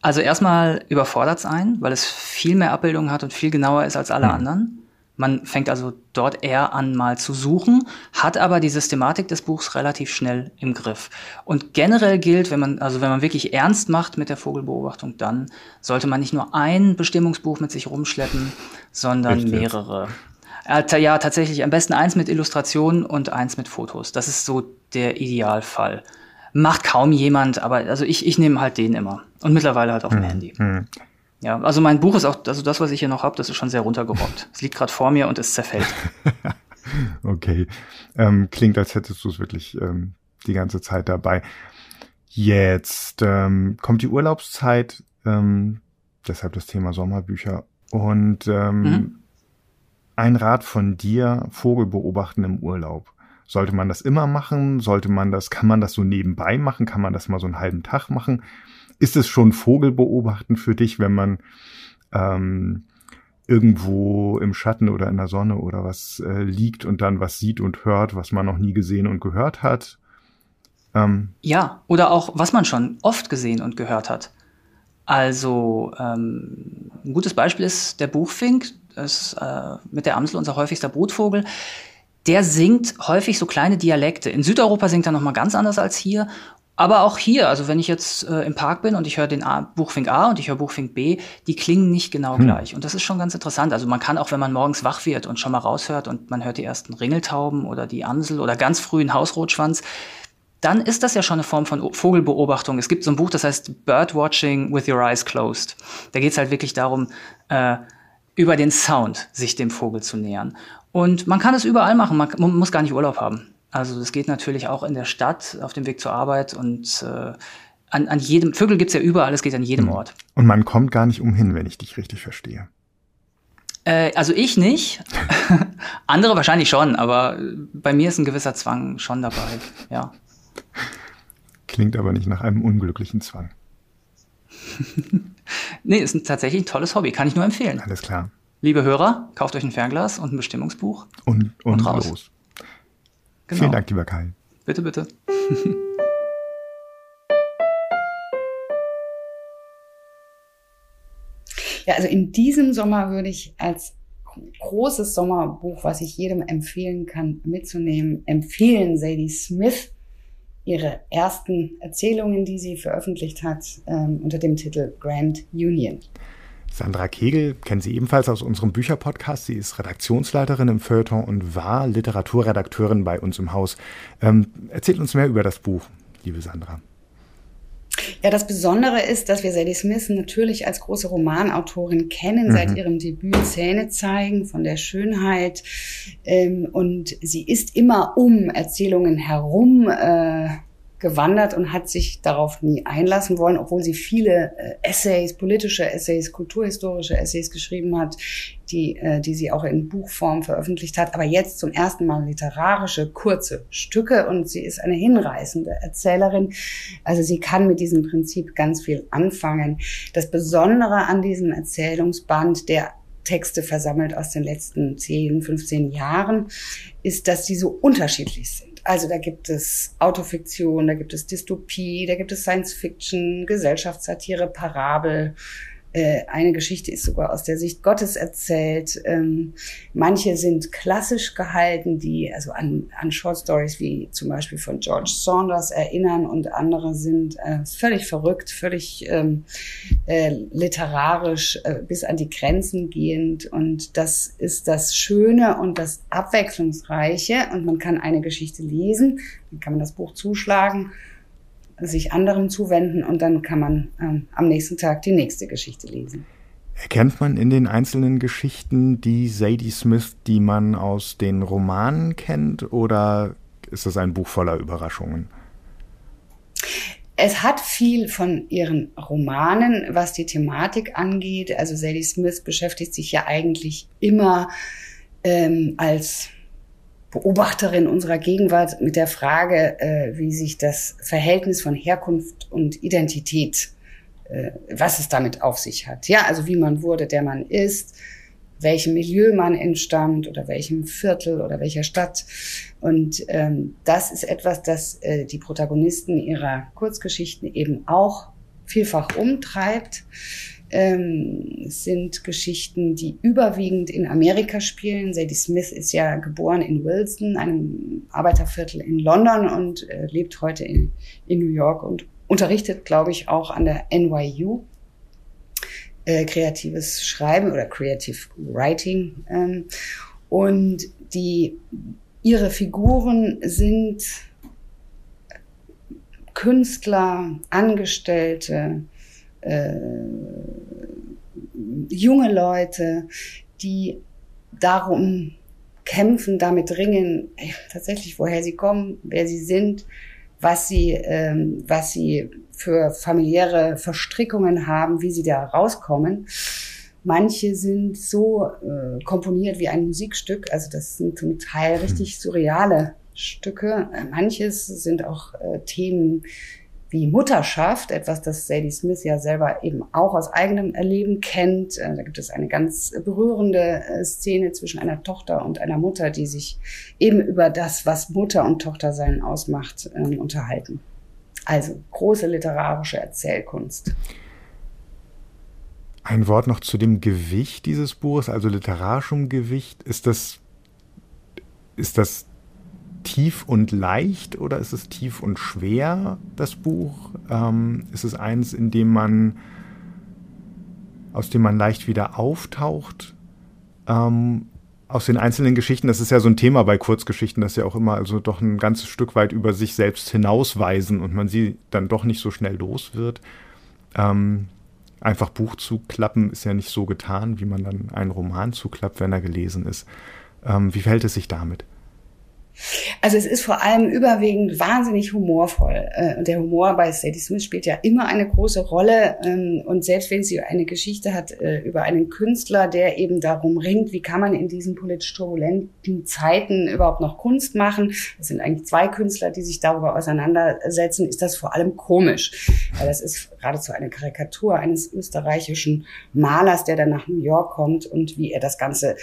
Also erstmal überfordert es ein, weil es viel mehr Abbildungen hat und viel genauer ist als alle mhm. anderen. Man fängt also dort eher an, mal zu suchen, hat aber die Systematik des Buchs relativ schnell im Griff. Und generell gilt, wenn man, also wenn man wirklich ernst macht mit der Vogelbeobachtung, dann sollte man nicht nur ein Bestimmungsbuch mit sich rumschleppen, sondern Richtig. mehrere. Ja, tatsächlich am besten eins mit Illustrationen und eins mit Fotos. Das ist so der Idealfall. Macht kaum jemand, aber also ich, ich nehme halt den immer. Und mittlerweile halt auf dem hm, Handy. Hm. Ja, also mein Buch ist auch, also das, was ich hier noch habe, das ist schon sehr runtergerockt. Es liegt gerade vor mir und es zerfällt. okay. Ähm, klingt, als hättest du es wirklich ähm, die ganze Zeit dabei. Jetzt ähm, kommt die Urlaubszeit, ähm, deshalb das Thema Sommerbücher. Und ähm, mhm. ein Rat von dir, Vogel beobachten im Urlaub. Sollte man das immer machen? Sollte man das, kann man das so nebenbei machen? Kann man das mal so einen halben Tag machen? Ist es schon Vogelbeobachten für dich, wenn man ähm, irgendwo im Schatten oder in der Sonne oder was äh, liegt und dann was sieht und hört, was man noch nie gesehen und gehört hat? Ähm, ja, oder auch was man schon oft gesehen und gehört hat. Also ähm, ein gutes Beispiel ist der Buchfink, das ist äh, mit der Amsel unser häufigster Brutvogel der singt häufig so kleine Dialekte. In Südeuropa singt er nochmal ganz anders als hier. Aber auch hier, also wenn ich jetzt äh, im Park bin und ich höre den A, Buchfink A und ich höre Buchfink B, die klingen nicht genau hm. gleich. Und das ist schon ganz interessant. Also man kann auch, wenn man morgens wach wird und schon mal raushört und man hört die ersten Ringeltauben oder die Amsel oder ganz früh einen Hausrotschwanz, dann ist das ja schon eine Form von Vogelbeobachtung. Es gibt so ein Buch, das heißt Birdwatching with Your Eyes Closed. Da geht es halt wirklich darum, äh, über den Sound sich dem Vogel zu nähern. Und man kann es überall machen, man muss gar nicht Urlaub haben. Also das geht natürlich auch in der Stadt, auf dem Weg zur Arbeit und äh, an, an jedem, Vögel gibt's ja überall, es geht an jedem mhm. Ort. Und man kommt gar nicht umhin, wenn ich dich richtig verstehe. Äh, also ich nicht. Andere wahrscheinlich schon, aber bei mir ist ein gewisser Zwang schon dabei, ja. Klingt aber nicht nach einem unglücklichen Zwang. nee, ist tatsächlich ein tolles Hobby, kann ich nur empfehlen. Alles klar. Liebe Hörer, kauft euch ein Fernglas und ein Bestimmungsbuch. Und, und, und raus. los. Genau. Vielen Dank, lieber Kai. Bitte, bitte. Ja, also in diesem Sommer würde ich als großes Sommerbuch, was ich jedem empfehlen kann, mitzunehmen, empfehlen Sadie Smith ihre ersten Erzählungen, die sie veröffentlicht hat, ähm, unter dem Titel Grand Union. Sandra Kegel kennen Sie ebenfalls aus unserem Bücherpodcast. Sie ist Redaktionsleiterin im Feuilleton und war Literaturredakteurin bei uns im Haus. Ähm, erzählt uns mehr über das Buch, liebe Sandra. Ja, das Besondere ist, dass wir Sadie Smith natürlich als große Romanautorin kennen, mhm. seit ihrem Debüt Zähne zeigen von der Schönheit. Ähm, und sie ist immer um Erzählungen herum äh, gewandert und hat sich darauf nie einlassen wollen, obwohl sie viele äh, Essays, politische Essays, kulturhistorische Essays geschrieben hat, die, äh, die sie auch in Buchform veröffentlicht hat. Aber jetzt zum ersten Mal literarische, kurze Stücke und sie ist eine hinreißende Erzählerin. Also sie kann mit diesem Prinzip ganz viel anfangen. Das Besondere an diesem Erzählungsband, der Texte versammelt aus den letzten 10, 15 Jahren, ist, dass sie so unterschiedlich sind. Also da gibt es Autofiktion, da gibt es Dystopie, da gibt es Science Fiction, Gesellschaftssatire, Parabel, eine Geschichte ist sogar aus der Sicht Gottes erzählt. Ähm, manche sind klassisch gehalten, die also an, an Short Stories wie zum Beispiel von George Saunders erinnern und andere sind äh, völlig verrückt, völlig ähm, äh, literarisch äh, bis an die Grenzen gehend. Und das ist das Schöne und das Abwechslungsreiche. Und man kann eine Geschichte lesen, dann kann man das Buch zuschlagen sich anderen zuwenden und dann kann man ähm, am nächsten Tag die nächste Geschichte lesen. Erkennt man in den einzelnen Geschichten die Sadie Smith, die man aus den Romanen kennt, oder ist das ein Buch voller Überraschungen? Es hat viel von ihren Romanen, was die Thematik angeht. Also Sadie Smith beschäftigt sich ja eigentlich immer ähm, als Beobachterin unserer Gegenwart mit der Frage, äh, wie sich das Verhältnis von Herkunft und Identität, äh, was es damit auf sich hat. Ja, also wie man wurde, der man ist, welchem Milieu man entstammt oder welchem Viertel oder welcher Stadt. Und ähm, das ist etwas, das äh, die Protagonisten ihrer Kurzgeschichten eben auch vielfach umtreibt ähm, sind Geschichten, die überwiegend in Amerika spielen. Sadie Smith ist ja geboren in Wilson, einem Arbeiterviertel in London und äh, lebt heute in, in New York und unterrichtet, glaube ich, auch an der NYU. Äh, kreatives Schreiben oder Creative Writing. Ähm, und die, ihre Figuren sind Künstler, Angestellte, äh, junge Leute, die darum kämpfen, damit ringen, tatsächlich, woher sie kommen, wer sie sind, was sie, ähm, was sie für familiäre Verstrickungen haben, wie sie da rauskommen. Manche sind so äh, komponiert wie ein Musikstück, also das sind zum Teil richtig surreale Stücke. Manches sind auch äh, Themen, wie Mutterschaft, etwas, das Sadie Smith ja selber eben auch aus eigenem Erleben kennt. Äh, da gibt es eine ganz berührende äh, Szene zwischen einer Tochter und einer Mutter, die sich eben über das, was Mutter und Tochter sein ausmacht, ähm, unterhalten. Also große literarische Erzählkunst. Ein Wort noch zu dem Gewicht dieses Buches, also literarischem Gewicht. Ist das, ist das tief und leicht oder ist es tief und schwer, das Buch? Ähm, ist es eins, in dem man, aus dem man leicht wieder auftaucht? Ähm, aus den einzelnen Geschichten, das ist ja so ein Thema bei Kurzgeschichten, dass ja auch immer also doch ein ganzes Stück weit über sich selbst hinausweisen und man sie dann doch nicht so schnell los wird. Ähm, einfach Buch zuklappen ist ja nicht so getan, wie man dann einen Roman zuklappt, wenn er gelesen ist. Ähm, wie verhält es sich damit? Also es ist vor allem überwiegend wahnsinnig humorvoll. Äh, und der Humor bei Sadie Smith spielt ja immer eine große Rolle. Ähm, und selbst wenn sie eine Geschichte hat äh, über einen Künstler, der eben darum ringt, wie kann man in diesen politisch turbulenten Zeiten überhaupt noch Kunst machen. Es sind eigentlich zwei Künstler, die sich darüber auseinandersetzen, ist das vor allem komisch. Weil das ist geradezu eine Karikatur eines österreichischen Malers, der dann nach New York kommt und wie er das Ganze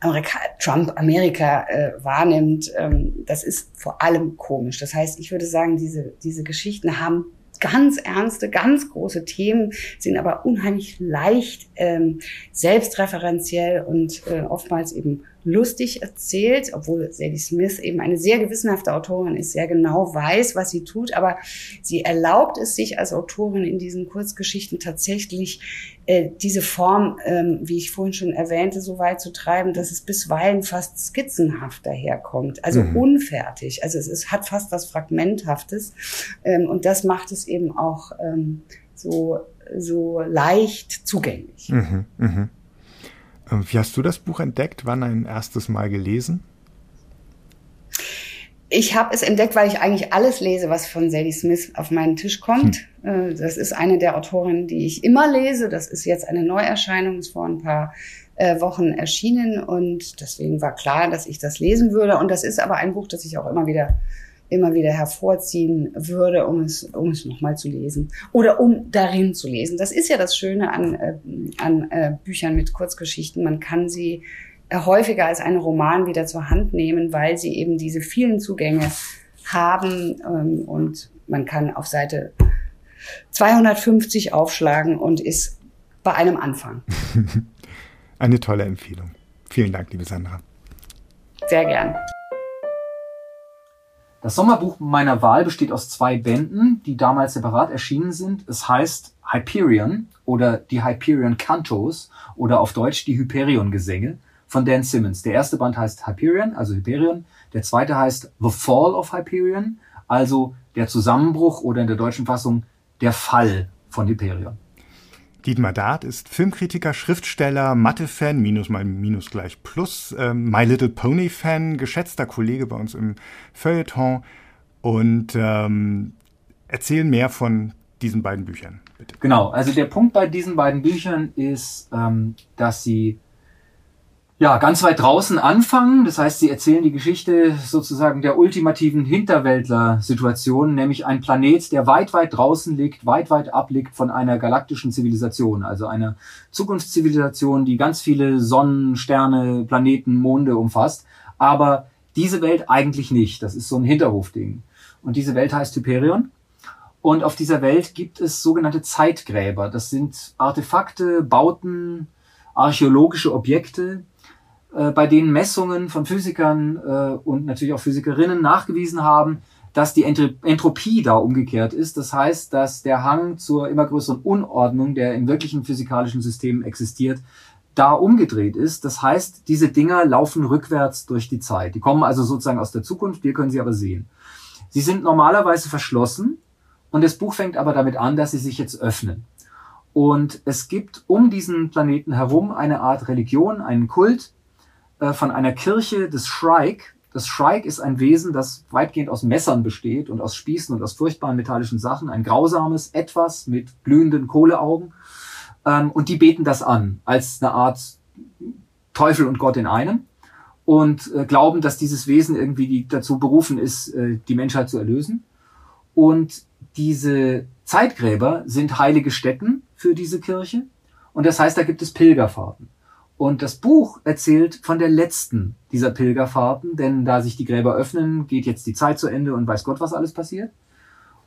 Amerika, Trump Amerika äh, wahrnimmt, ähm, das ist vor allem komisch. Das heißt, ich würde sagen, diese, diese Geschichten haben ganz ernste, ganz große Themen, sind aber unheimlich leicht ähm, selbstreferenziell und äh, oftmals eben lustig erzählt, obwohl Sadie Smith eben eine sehr gewissenhafte Autorin ist, sehr genau weiß, was sie tut, aber sie erlaubt es sich als Autorin in diesen Kurzgeschichten tatsächlich äh, diese Form, ähm, wie ich vorhin schon erwähnte, so weit zu treiben, dass es bisweilen fast skizzenhaft daherkommt, also mhm. unfertig. Also es ist, hat fast was Fragmenthaftes ähm, und das macht es eben auch ähm, so so leicht zugänglich. Mhm, mh. Ähm, wie hast du das Buch entdeckt? Wann ein erstes Mal gelesen? Ich habe es entdeckt, weil ich eigentlich alles lese, was von Sadie Smith auf meinen Tisch kommt. Hm. Äh, das ist eine der Autorinnen, die ich immer lese. Das ist jetzt eine Neuerscheinung, ist vor ein paar äh, Wochen erschienen und deswegen war klar, dass ich das lesen würde. Und das ist aber ein Buch, das ich auch immer wieder immer wieder hervorziehen würde, um es, um es nochmal zu lesen oder um darin zu lesen. Das ist ja das Schöne an, äh, an äh, Büchern mit Kurzgeschichten. Man kann sie äh, häufiger als einen Roman wieder zur Hand nehmen, weil sie eben diese vielen Zugänge haben ähm, und man kann auf Seite 250 aufschlagen und ist bei einem Anfang. Eine tolle Empfehlung. Vielen Dank, liebe Sandra. Sehr gern. Das Sommerbuch meiner Wahl besteht aus zwei Bänden, die damals separat erschienen sind. Es heißt Hyperion oder die Hyperion Cantos oder auf Deutsch die Hyperion-Gesänge von Dan Simmons. Der erste Band heißt Hyperion, also Hyperion. Der zweite heißt The Fall of Hyperion, also der Zusammenbruch oder in der deutschen Fassung der Fall von Hyperion. Dietmar Dart ist Filmkritiker, Schriftsteller, Mathe-Fan, Minus mal Minus gleich Plus, ähm, My Little Pony-Fan, geschätzter Kollege bei uns im Feuilleton und ähm, erzählen mehr von diesen beiden Büchern, bitte. Genau, also der Punkt bei diesen beiden Büchern ist, ähm, dass sie ja, ganz weit draußen anfangen. Das heißt, sie erzählen die Geschichte sozusagen der ultimativen Hinterwäldler-Situation, nämlich ein Planet, der weit, weit draußen liegt, weit, weit abliegt von einer galaktischen Zivilisation, also einer Zukunftszivilisation, die ganz viele Sonnen, Sterne, Planeten, Monde umfasst. Aber diese Welt eigentlich nicht. Das ist so ein Hinterhofding. Und diese Welt heißt Hyperion. Und auf dieser Welt gibt es sogenannte Zeitgräber. Das sind Artefakte, Bauten, archäologische Objekte, bei denen Messungen von Physikern äh, und natürlich auch Physikerinnen nachgewiesen haben, dass die Entropie da umgekehrt ist. Das heißt, dass der Hang zur immer größeren Unordnung, der in wirklichen physikalischen Systemen existiert, da umgedreht ist. Das heißt, diese Dinger laufen rückwärts durch die Zeit. Die kommen also sozusagen aus der Zukunft, wir können sie aber sehen. Sie sind normalerweise verschlossen und das Buch fängt aber damit an, dass sie sich jetzt öffnen. Und es gibt um diesen Planeten herum eine Art Religion, einen Kult, äh, von einer Kirche des Shrike. Das Shrike ist ein Wesen, das weitgehend aus Messern besteht und aus Spießen und aus furchtbaren metallischen Sachen. Ein grausames Etwas mit glühenden Kohleaugen. Ähm, und die beten das an als eine Art Teufel und Gott in einem und äh, glauben, dass dieses Wesen irgendwie die, dazu berufen ist, äh, die Menschheit zu erlösen. Und diese Zeitgräber sind heilige Stätten für diese Kirche. Und das heißt, da gibt es Pilgerfahrten. Und das Buch erzählt von der letzten dieser Pilgerfahrten, denn da sich die Gräber öffnen, geht jetzt die Zeit zu Ende und weiß Gott, was alles passiert.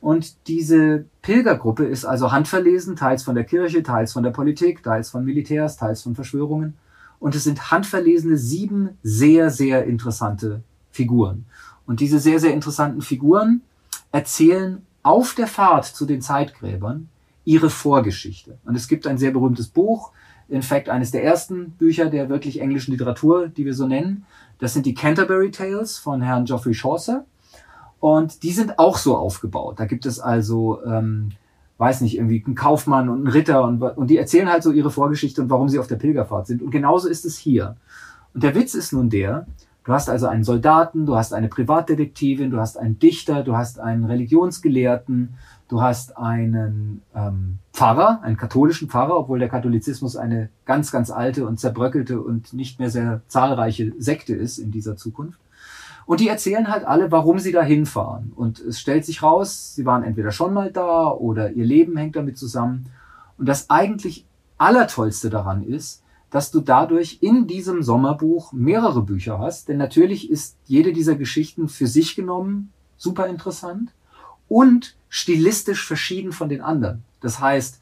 Und diese Pilgergruppe ist also handverlesen, teils von der Kirche, teils von der Politik, teils von Militärs, teils von Verschwörungen. Und es sind handverlesene sieben sehr, sehr interessante Figuren. Und diese sehr, sehr interessanten Figuren erzählen auf der Fahrt zu den Zeitgräbern ihre Vorgeschichte. Und es gibt ein sehr berühmtes Buch, in fact eines der ersten Bücher der wirklich englischen Literatur, die wir so nennen. Das sind die Canterbury Tales von Herrn Geoffrey Chaucer. Und die sind auch so aufgebaut. Da gibt es also, ähm, weiß nicht, irgendwie einen Kaufmann und einen Ritter und, und die erzählen halt so ihre Vorgeschichte und warum sie auf der Pilgerfahrt sind. Und genauso ist es hier. Und der Witz ist nun der, Du hast also einen Soldaten, du hast eine Privatdetektivin, du hast einen Dichter, du hast einen Religionsgelehrten, du hast einen ähm, Pfarrer, einen katholischen Pfarrer, obwohl der Katholizismus eine ganz, ganz alte und zerbröckelte und nicht mehr sehr zahlreiche Sekte ist in dieser Zukunft. Und die erzählen halt alle, warum sie da hinfahren. Und es stellt sich raus, sie waren entweder schon mal da oder ihr Leben hängt damit zusammen. Und das eigentlich Allertollste daran ist, dass du dadurch in diesem Sommerbuch mehrere Bücher hast. Denn natürlich ist jede dieser Geschichten für sich genommen super interessant und stilistisch verschieden von den anderen. Das heißt,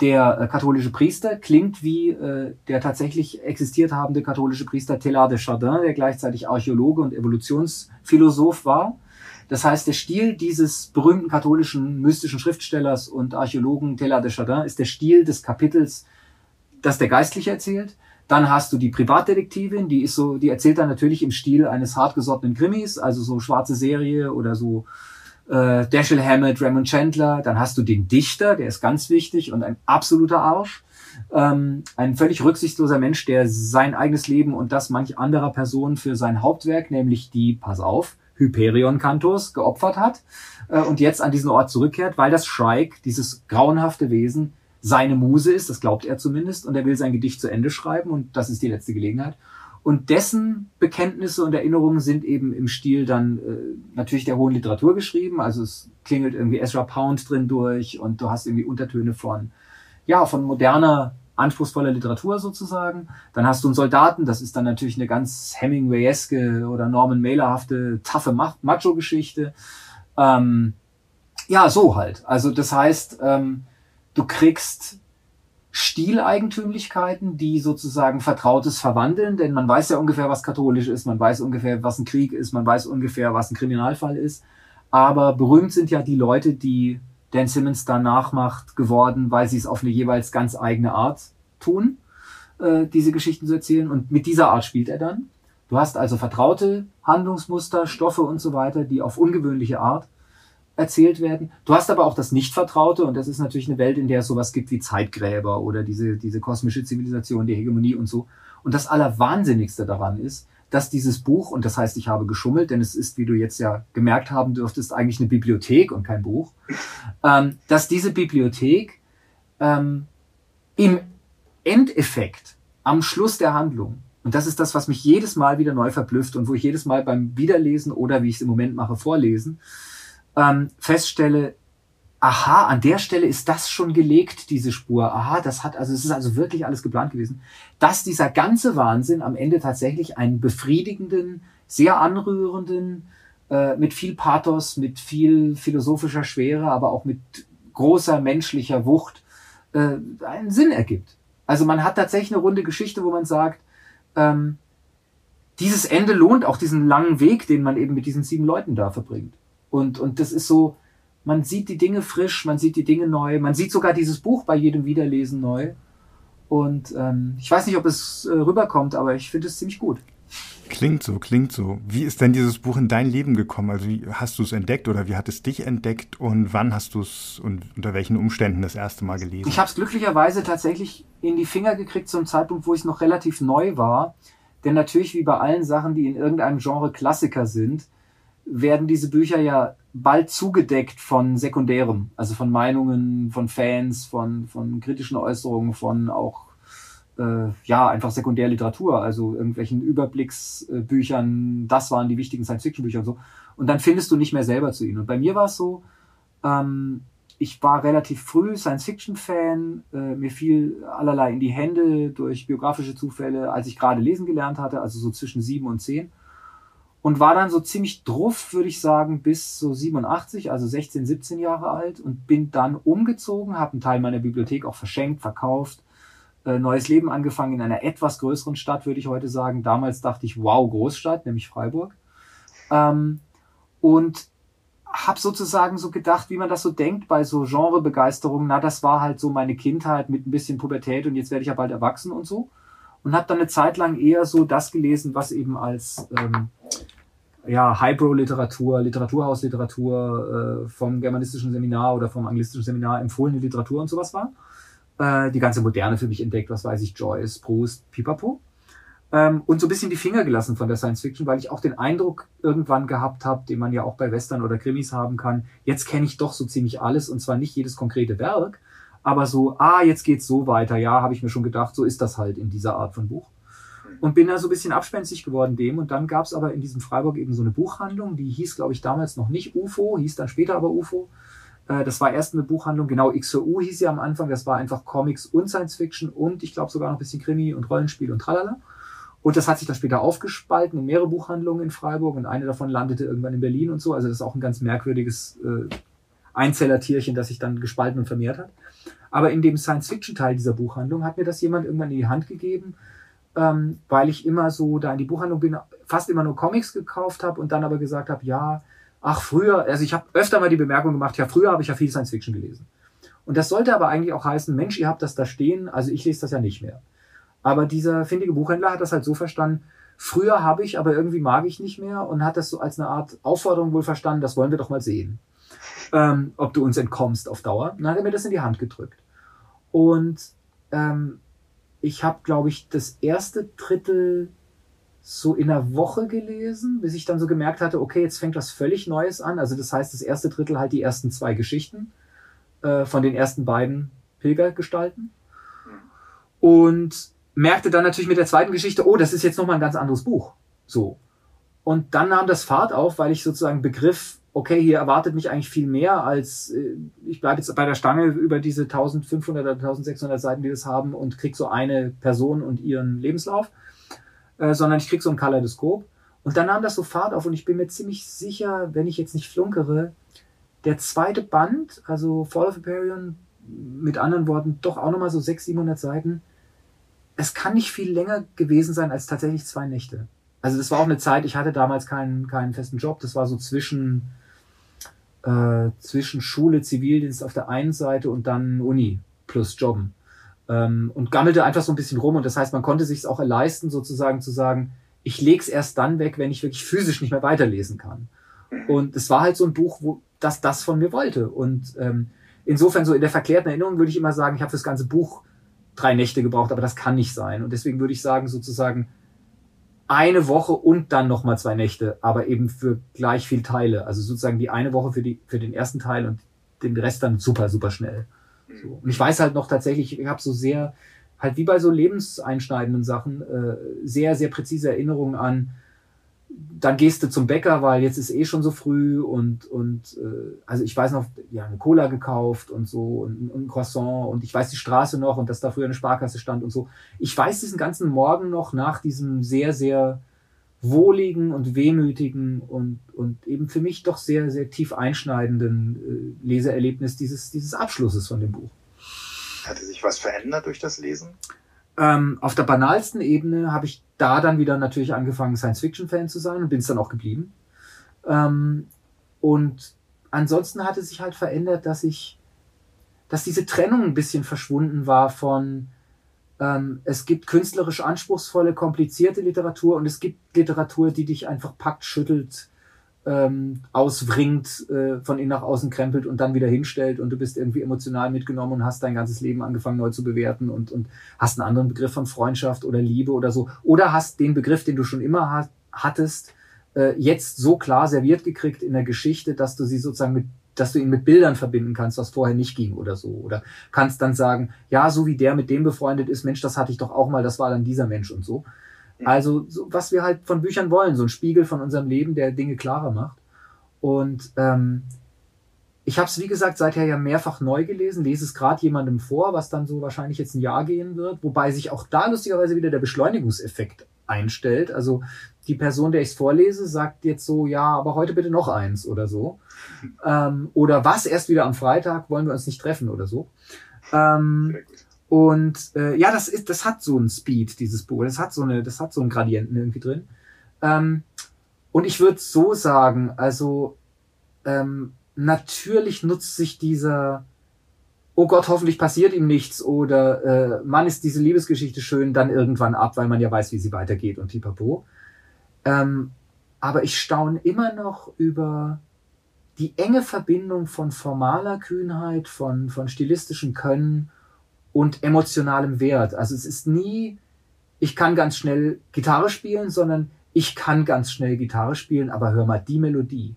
der äh, katholische Priester klingt wie äh, der tatsächlich existiert habende katholische Priester Teilhard de Chardin, der gleichzeitig Archäologe und Evolutionsphilosoph war. Das heißt, der Stil dieses berühmten katholischen mystischen Schriftstellers und Archäologen Teilhard de Chardin ist der Stil des Kapitels, das der Geistliche erzählt. Dann hast du die Privatdetektivin, die ist so, die erzählt dann natürlich im Stil eines hartgesottenen Krimis, also so schwarze Serie oder so äh, Dashiell Hammett, Raymond Chandler, dann hast du den Dichter, der ist ganz wichtig und ein absoluter Arsch. Ähm, ein völlig rücksichtsloser Mensch, der sein eigenes Leben und das manch anderer Person für sein Hauptwerk, nämlich die, pass auf, Hyperion Cantos, geopfert hat äh, und jetzt an diesen Ort zurückkehrt, weil das Shrike, dieses grauenhafte Wesen, seine Muse ist, das glaubt er zumindest, und er will sein Gedicht zu Ende schreiben und das ist die letzte Gelegenheit. Und dessen Bekenntnisse und Erinnerungen sind eben im Stil dann äh, natürlich der hohen Literatur geschrieben. Also es klingelt irgendwie Ezra Pound drin durch und du hast irgendwie Untertöne von, ja, von moderner, anspruchsvoller Literatur sozusagen. Dann hast du einen Soldaten, das ist dann natürlich eine ganz Hemingwayeske oder Norman Mailerhafte, taffe Macho-Geschichte. Ähm, ja, so halt. Also das heißt, ähm, du kriegst Stileigentümlichkeiten, die sozusagen Vertrautes verwandeln, denn man weiß ja ungefähr, was katholisch ist, man weiß ungefähr, was ein Krieg ist, man weiß ungefähr, was ein Kriminalfall ist. Aber berühmt sind ja die Leute, die Dan Simmons da nachmacht, geworden, weil sie es auf eine jeweils ganz eigene Art tun, äh, diese Geschichten zu erzählen. Und mit dieser Art spielt er dann. Du hast also vertraute Handlungsmuster, Stoffe und so weiter, die auf ungewöhnliche Art erzählt werden. Du hast aber auch das Nichtvertraute und das ist natürlich eine Welt, in der es sowas gibt wie Zeitgräber oder diese, diese kosmische Zivilisation, die Hegemonie und so. Und das Allerwahnsinnigste daran ist, dass dieses Buch, und das heißt, ich habe geschummelt, denn es ist, wie du jetzt ja gemerkt haben dürftest, eigentlich eine Bibliothek und kein Buch, ähm, dass diese Bibliothek ähm, im Endeffekt, am Schluss der Handlung, und das ist das, was mich jedes Mal wieder neu verblüfft und wo ich jedes Mal beim Wiederlesen oder wie ich es im Moment mache, vorlesen, ähm, feststelle, aha, an der Stelle ist das schon gelegt, diese Spur. Aha, das hat, also es ist also wirklich alles geplant gewesen, dass dieser ganze Wahnsinn am Ende tatsächlich einen befriedigenden, sehr anrührenden, äh, mit viel Pathos, mit viel philosophischer Schwere, aber auch mit großer menschlicher Wucht äh, einen Sinn ergibt. Also man hat tatsächlich eine runde Geschichte, wo man sagt, ähm, dieses Ende lohnt auch diesen langen Weg, den man eben mit diesen sieben Leuten da verbringt. Und, und das ist so, man sieht die Dinge frisch, man sieht die Dinge neu, man sieht sogar dieses Buch bei jedem Wiederlesen neu. Und ähm, ich weiß nicht, ob es äh, rüberkommt, aber ich finde es ziemlich gut. Klingt so, klingt so. Wie ist denn dieses Buch in dein Leben gekommen? Also wie hast du es entdeckt oder wie hat es dich entdeckt und wann hast du es und unter welchen Umständen das erste Mal gelesen? Ich habe es glücklicherweise tatsächlich in die Finger gekriegt zum Zeitpunkt, wo ich noch relativ neu war. Denn natürlich wie bei allen Sachen, die in irgendeinem Genre Klassiker sind, werden diese Bücher ja bald zugedeckt von Sekundärem, also von Meinungen von Fans, von, von kritischen Äußerungen, von auch äh, ja einfach Sekundärliteratur, also irgendwelchen Überblicksbüchern, das waren die wichtigen Science-Fiction-Bücher und so. Und dann findest du nicht mehr selber zu ihnen. Und bei mir war es so, ähm, ich war relativ früh Science-Fiction-Fan, äh, mir fiel allerlei in die Hände durch biografische Zufälle, als ich gerade lesen gelernt hatte, also so zwischen sieben und zehn und war dann so ziemlich druff, würde ich sagen, bis so 87, also 16, 17 Jahre alt und bin dann umgezogen, habe einen Teil meiner Bibliothek auch verschenkt, verkauft, äh, neues Leben angefangen in einer etwas größeren Stadt, würde ich heute sagen. Damals dachte ich, wow, Großstadt, nämlich Freiburg. Ähm, und habe sozusagen so gedacht, wie man das so denkt bei so Genrebegeisterung, na, das war halt so meine Kindheit mit ein bisschen Pubertät und jetzt werde ich ja bald erwachsen und so. Und habe dann eine Zeit lang eher so das gelesen, was eben als ähm, ja, Highbrow-Literatur, Literaturhausliteratur äh, vom germanistischen Seminar oder vom anglistischen Seminar empfohlene Literatur und sowas war. Äh, die ganze Moderne für mich entdeckt, was weiß ich, Joyce, Proust, Pipapo. ähm, und so ein bisschen die Finger gelassen von der Science Fiction, weil ich auch den Eindruck irgendwann gehabt habe, den man ja auch bei Western oder Krimis haben kann, jetzt kenne ich doch so ziemlich alles und zwar nicht jedes konkrete Werk, aber so, ah, jetzt geht's so weiter, ja, habe ich mir schon gedacht, so ist das halt in dieser Art von Buch. Und bin da so ein bisschen abspenstig geworden dem. Und dann gab es aber in diesem Freiburg eben so eine Buchhandlung, die hieß, glaube ich, damals noch nicht UFO, hieß dann später aber UFO. Äh, das war erst eine Buchhandlung, genau XOU hieß sie am Anfang, das war einfach Comics und Science Fiction und ich glaube sogar noch ein bisschen Krimi und Rollenspiel und tralala. Und das hat sich dann später aufgespalten in mehrere Buchhandlungen in Freiburg und eine davon landete irgendwann in Berlin und so. Also das ist auch ein ganz merkwürdiges äh, Einzellertierchen, das sich dann gespalten und vermehrt hat. Aber in dem Science-Fiction-Teil dieser Buchhandlung hat mir das jemand irgendwann in die Hand gegeben, ähm, weil ich immer so da in die Buchhandlung bin, fast immer nur Comics gekauft habe und dann aber gesagt habe, ja, ach früher, also ich habe öfter mal die Bemerkung gemacht, ja früher habe ich ja viel Science-Fiction gelesen. Und das sollte aber eigentlich auch heißen, Mensch, ihr habt das da stehen, also ich lese das ja nicht mehr. Aber dieser findige Buchhändler hat das halt so verstanden, früher habe ich, aber irgendwie mag ich nicht mehr und hat das so als eine Art Aufforderung wohl verstanden, das wollen wir doch mal sehen, ähm, ob du uns entkommst auf Dauer. dann hat er mir das in die Hand gedrückt. Und ähm, ich habe, glaube ich, das erste Drittel so in einer Woche gelesen, bis ich dann so gemerkt hatte, okay, jetzt fängt was völlig Neues an. Also das heißt, das erste Drittel halt die ersten zwei Geschichten äh, von den ersten beiden Pilgergestalten. Und merkte dann natürlich mit der zweiten Geschichte, oh, das ist jetzt nochmal ein ganz anderes Buch. So. Und dann nahm das Fahrt auf, weil ich sozusagen begriff, okay, hier erwartet mich eigentlich viel mehr als, äh, ich bleibe jetzt bei der Stange über diese 1500 oder 1600 Seiten, die das haben und krieg so eine Person und ihren Lebenslauf, äh, sondern ich krieg so ein Kaleidoskop. Und dann nahm das so Fahrt auf und ich bin mir ziemlich sicher, wenn ich jetzt nicht flunkere, der zweite Band, also Fall of Hyperion, mit anderen Worten, doch auch nochmal so 600, 700 Seiten, es kann nicht viel länger gewesen sein als tatsächlich zwei Nächte. Also das war auch eine Zeit, ich hatte damals keinen, keinen festen Job, das war so zwischen, äh, zwischen Schule, Zivildienst auf der einen Seite und dann Uni plus Jobben. Ähm, und gammelte einfach so ein bisschen rum und das heißt, man konnte sich auch leisten, sozusagen zu sagen, ich leg's erst dann weg, wenn ich wirklich physisch nicht mehr weiterlesen kann. Und es war halt so ein Buch, wo das das von mir wollte. Und ähm, insofern so in der verklärten Erinnerung würde ich immer sagen, ich habe das ganze Buch drei Nächte gebraucht, aber das kann nicht sein. Und deswegen würde ich sagen, sozusagen eine Woche und dann nochmal zwei Nächte, aber eben für gleich viel Teile. Also sozusagen die eine Woche für, die, für den ersten Teil und den Rest dann super, super schnell. So. Und ich weiß halt noch tatsächlich, ich habe so sehr, halt wie bei so lebenseinschneidenden Sachen, äh, sehr, sehr präzise Erinnerungen an, dann gehst du zum Bäcker, weil jetzt ist eh schon so früh und, und äh, also ich weiß noch, ja, eine Cola gekauft und so und, und ein Croissant und ich weiß die Straße noch und dass da früher eine Sparkasse stand und so. Ich weiß diesen ganzen Morgen noch nach diesem sehr, sehr wohligen und wehmütigen und, und eben für mich doch sehr, sehr tief einschneidenden äh, Leseerlebnis dieses, dieses Abschlusses von dem Buch. Hatte sich was verändert durch das Lesen? Ähm, auf der banalsten Ebene habe ich da dann wieder natürlich angefangen, Science-Fiction-Fan zu sein und bin es dann auch geblieben. Ähm, und ansonsten hatte sich halt verändert, dass ich, dass diese Trennung ein bisschen verschwunden war von, ähm, es gibt künstlerisch anspruchsvolle, komplizierte Literatur und es gibt Literatur, die dich einfach packt, schüttelt, ähm, auswringt, äh, von innen nach außen krempelt und dann wieder hinstellt und du bist irgendwie emotional mitgenommen und hast dein ganzes Leben angefangen neu zu bewerten und, und hast einen anderen Begriff von Freundschaft oder Liebe oder so. Oder hast den Begriff, den du schon immer hat, hattest, äh, jetzt so klar serviert gekriegt in der Geschichte, dass du sie sozusagen mit dass du ihn mit Bildern verbinden kannst, was vorher nicht ging oder so. Oder kannst dann sagen, ja, so wie der mit dem befreundet ist, Mensch, das hatte ich doch auch mal, das war dann dieser Mensch und so. Also, so, was wir halt von Büchern wollen, so ein Spiegel von unserem Leben, der Dinge klarer macht. Und ähm, ich habe es, wie gesagt, seither ja mehrfach neu gelesen, lese es gerade jemandem vor, was dann so wahrscheinlich jetzt ein Jahr gehen wird, wobei sich auch da lustigerweise wieder der Beschleunigungseffekt einstellt. Also die Person, der ich es vorlese, sagt jetzt so, ja, aber heute bitte noch eins oder so. Ähm, oder was, erst wieder am Freitag, wollen wir uns nicht treffen oder so. Ähm, und äh, ja, das ist, das hat so einen Speed, dieses Buch. Das hat so eine, das hat so einen Gradienten irgendwie drin. Ähm, und ich würde so sagen, also ähm, natürlich nutzt sich dieser Oh Gott, hoffentlich passiert ihm nichts oder äh, Mann ist diese Liebesgeschichte schön dann irgendwann ab, weil man ja weiß, wie sie weitergeht und pipapo. Ähm, aber ich staune immer noch über die enge Verbindung von formaler Kühnheit, von, von stilistischem Können und emotionalem Wert. Also es ist nie ich kann ganz schnell Gitarre spielen, sondern ich kann ganz schnell Gitarre spielen, aber hör mal die Melodie.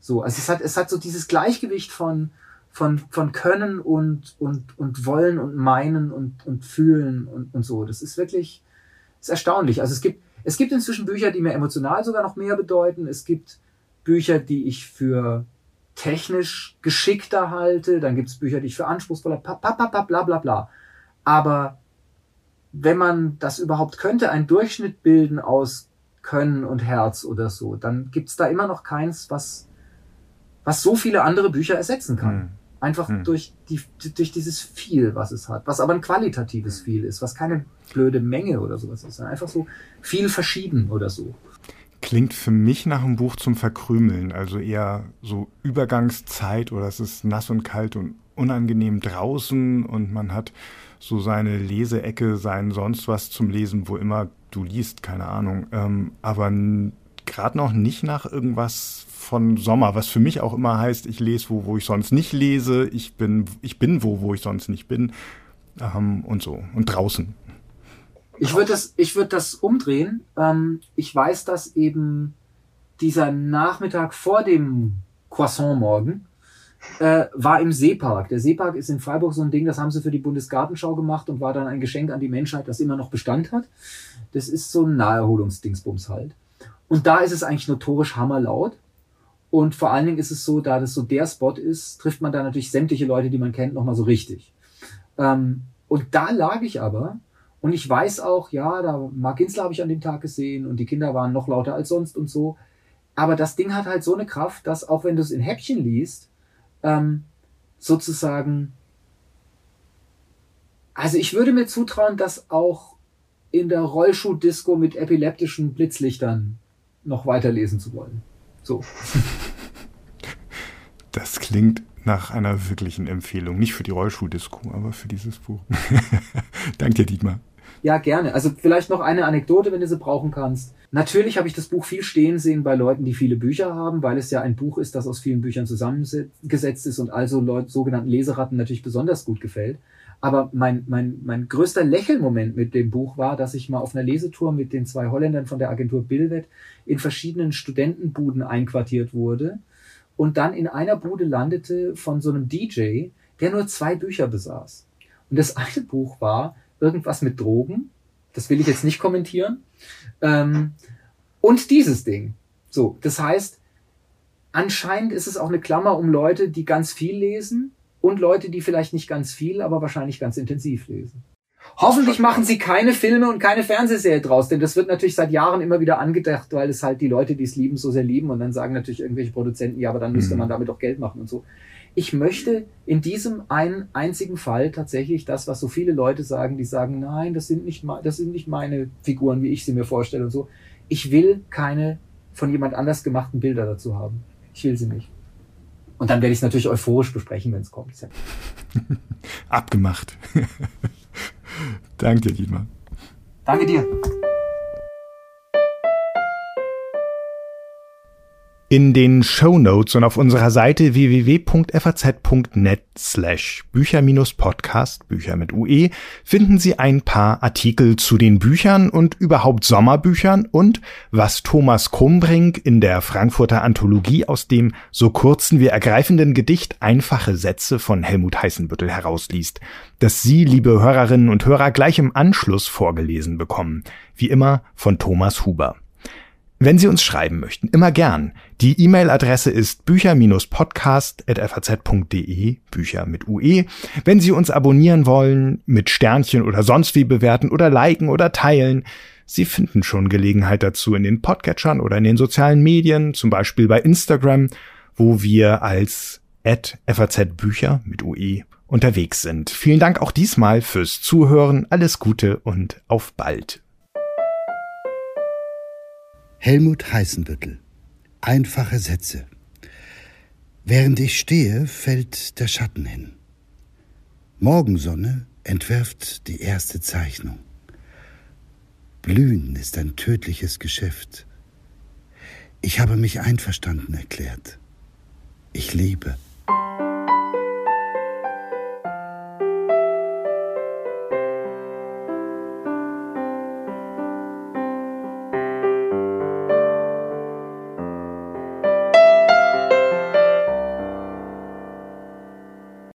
So, also es hat, es hat so dieses Gleichgewicht von, von, von Können und, und, und Wollen und Meinen und, und Fühlen und, und so. Das ist wirklich, ist erstaunlich. Also es gibt, es gibt inzwischen Bücher, die mir emotional sogar noch mehr bedeuten. Es gibt Bücher, die ich für technisch geschickter halte. Dann gibt es Bücher, die ich für anspruchsvoller, bla, bla, bla, bla, bla. Aber wenn man das überhaupt könnte, einen Durchschnitt bilden aus Können und Herz oder so, dann gibt es da immer noch keins, was, was so viele andere Bücher ersetzen kann. Mhm. Einfach hm. durch, die, durch dieses viel, was es hat, was aber ein qualitatives viel ist, was keine blöde Menge oder sowas ist, sondern einfach so viel verschieden oder so. Klingt für mich nach einem Buch zum Verkrümeln, also eher so Übergangszeit oder es ist nass und kalt und unangenehm draußen und man hat so seine Leseecke, sein sonst was zum Lesen, wo immer du liest, keine Ahnung. Ähm, aber gerade noch nicht nach irgendwas von Sommer, was für mich auch immer heißt, ich lese wo, wo ich sonst nicht lese, ich bin, ich bin wo, wo ich sonst nicht bin ähm, und so und draußen. Ich würde das, ich würde das umdrehen. Ähm, ich weiß, dass eben dieser Nachmittag vor dem Croissant morgen äh, war im Seepark. Der Seepark ist in Freiburg so ein Ding, das haben sie für die Bundesgartenschau gemacht und war dann ein Geschenk an die Menschheit, das immer noch Bestand hat. Das ist so ein Naherholungsdingsbums halt. Und da ist es eigentlich notorisch hammerlaut. Und vor allen Dingen ist es so, da das so der Spot ist, trifft man da natürlich sämtliche Leute, die man kennt, nochmal so richtig. Ähm, und da lag ich aber und ich weiß auch, ja, da Mark Ginsler habe ich an dem Tag gesehen und die Kinder waren noch lauter als sonst und so. Aber das Ding hat halt so eine Kraft, dass auch wenn du es in Häppchen liest, ähm, sozusagen, also ich würde mir zutrauen, dass auch in der Rollschuh-Disco mit epileptischen Blitzlichtern noch weiterlesen zu wollen. So. Das klingt nach einer wirklichen Empfehlung. Nicht für die Rollschuhdisco, aber für dieses Buch. Danke dir, Dietmar. Ja, gerne. Also vielleicht noch eine Anekdote, wenn du sie brauchen kannst. Natürlich habe ich das Buch viel stehen sehen bei Leuten, die viele Bücher haben, weil es ja ein Buch ist, das aus vielen Büchern zusammengesetzt ist und also Leute, sogenannten Leseratten natürlich besonders gut gefällt. Aber mein, mein, mein größter Lächelmoment mit dem Buch war, dass ich mal auf einer Lesetour mit den zwei Holländern von der Agentur Bilvet in verschiedenen Studentenbuden einquartiert wurde und dann in einer Bude landete von so einem DJ, der nur zwei Bücher besaß. Und das eine Buch war irgendwas mit Drogen. Das will ich jetzt nicht kommentieren. Ähm, und dieses Ding. So, das heißt, anscheinend ist es auch eine Klammer um Leute, die ganz viel lesen und Leute, die vielleicht nicht ganz viel, aber wahrscheinlich ganz intensiv lesen. Hoffentlich machen sie keine Filme und keine Fernsehserie draus, denn das wird natürlich seit Jahren immer wieder angedacht, weil es halt die Leute, die es lieben, so sehr lieben und dann sagen natürlich irgendwelche Produzenten, ja, aber dann müsste mhm. man damit auch Geld machen und so. Ich möchte in diesem einen einzigen Fall tatsächlich das, was so viele Leute sagen, die sagen, nein, das sind nicht, das sind nicht meine Figuren, wie ich sie mir vorstelle und so. Ich will keine von jemand anders gemachten Bilder dazu haben. Ich will sie nicht. Und dann werde ich es natürlich euphorisch besprechen, wenn es kommt. Abgemacht. Danke dir, Dietmar. Danke dir. In den Show Notes und auf unserer Seite www.faz.net slash Bücher-Podcast, Bücher mit UE, finden Sie ein paar Artikel zu den Büchern und überhaupt Sommerbüchern und was Thomas Krumbrink in der Frankfurter Anthologie aus dem so kurzen wie ergreifenden Gedicht Einfache Sätze von Helmut Heißenbüttel herausliest, das Sie, liebe Hörerinnen und Hörer, gleich im Anschluss vorgelesen bekommen. Wie immer von Thomas Huber. Wenn Sie uns schreiben möchten, immer gern. Die E-Mail-Adresse ist bücher-podcast.faz.de, Bücher mit UE. Wenn Sie uns abonnieren wollen, mit Sternchen oder sonst wie bewerten oder liken oder teilen, Sie finden schon Gelegenheit dazu in den Podcatchern oder in den sozialen Medien, zum Beispiel bei Instagram, wo wir als FAZ Bücher mit UE unterwegs sind. Vielen Dank auch diesmal fürs Zuhören. Alles Gute und auf bald. Helmut Heißenbüttel. Einfache Sätze. Während ich stehe, fällt der Schatten hin. Morgensonne entwirft die erste Zeichnung. Blühen ist ein tödliches Geschäft. Ich habe mich einverstanden erklärt. Ich liebe.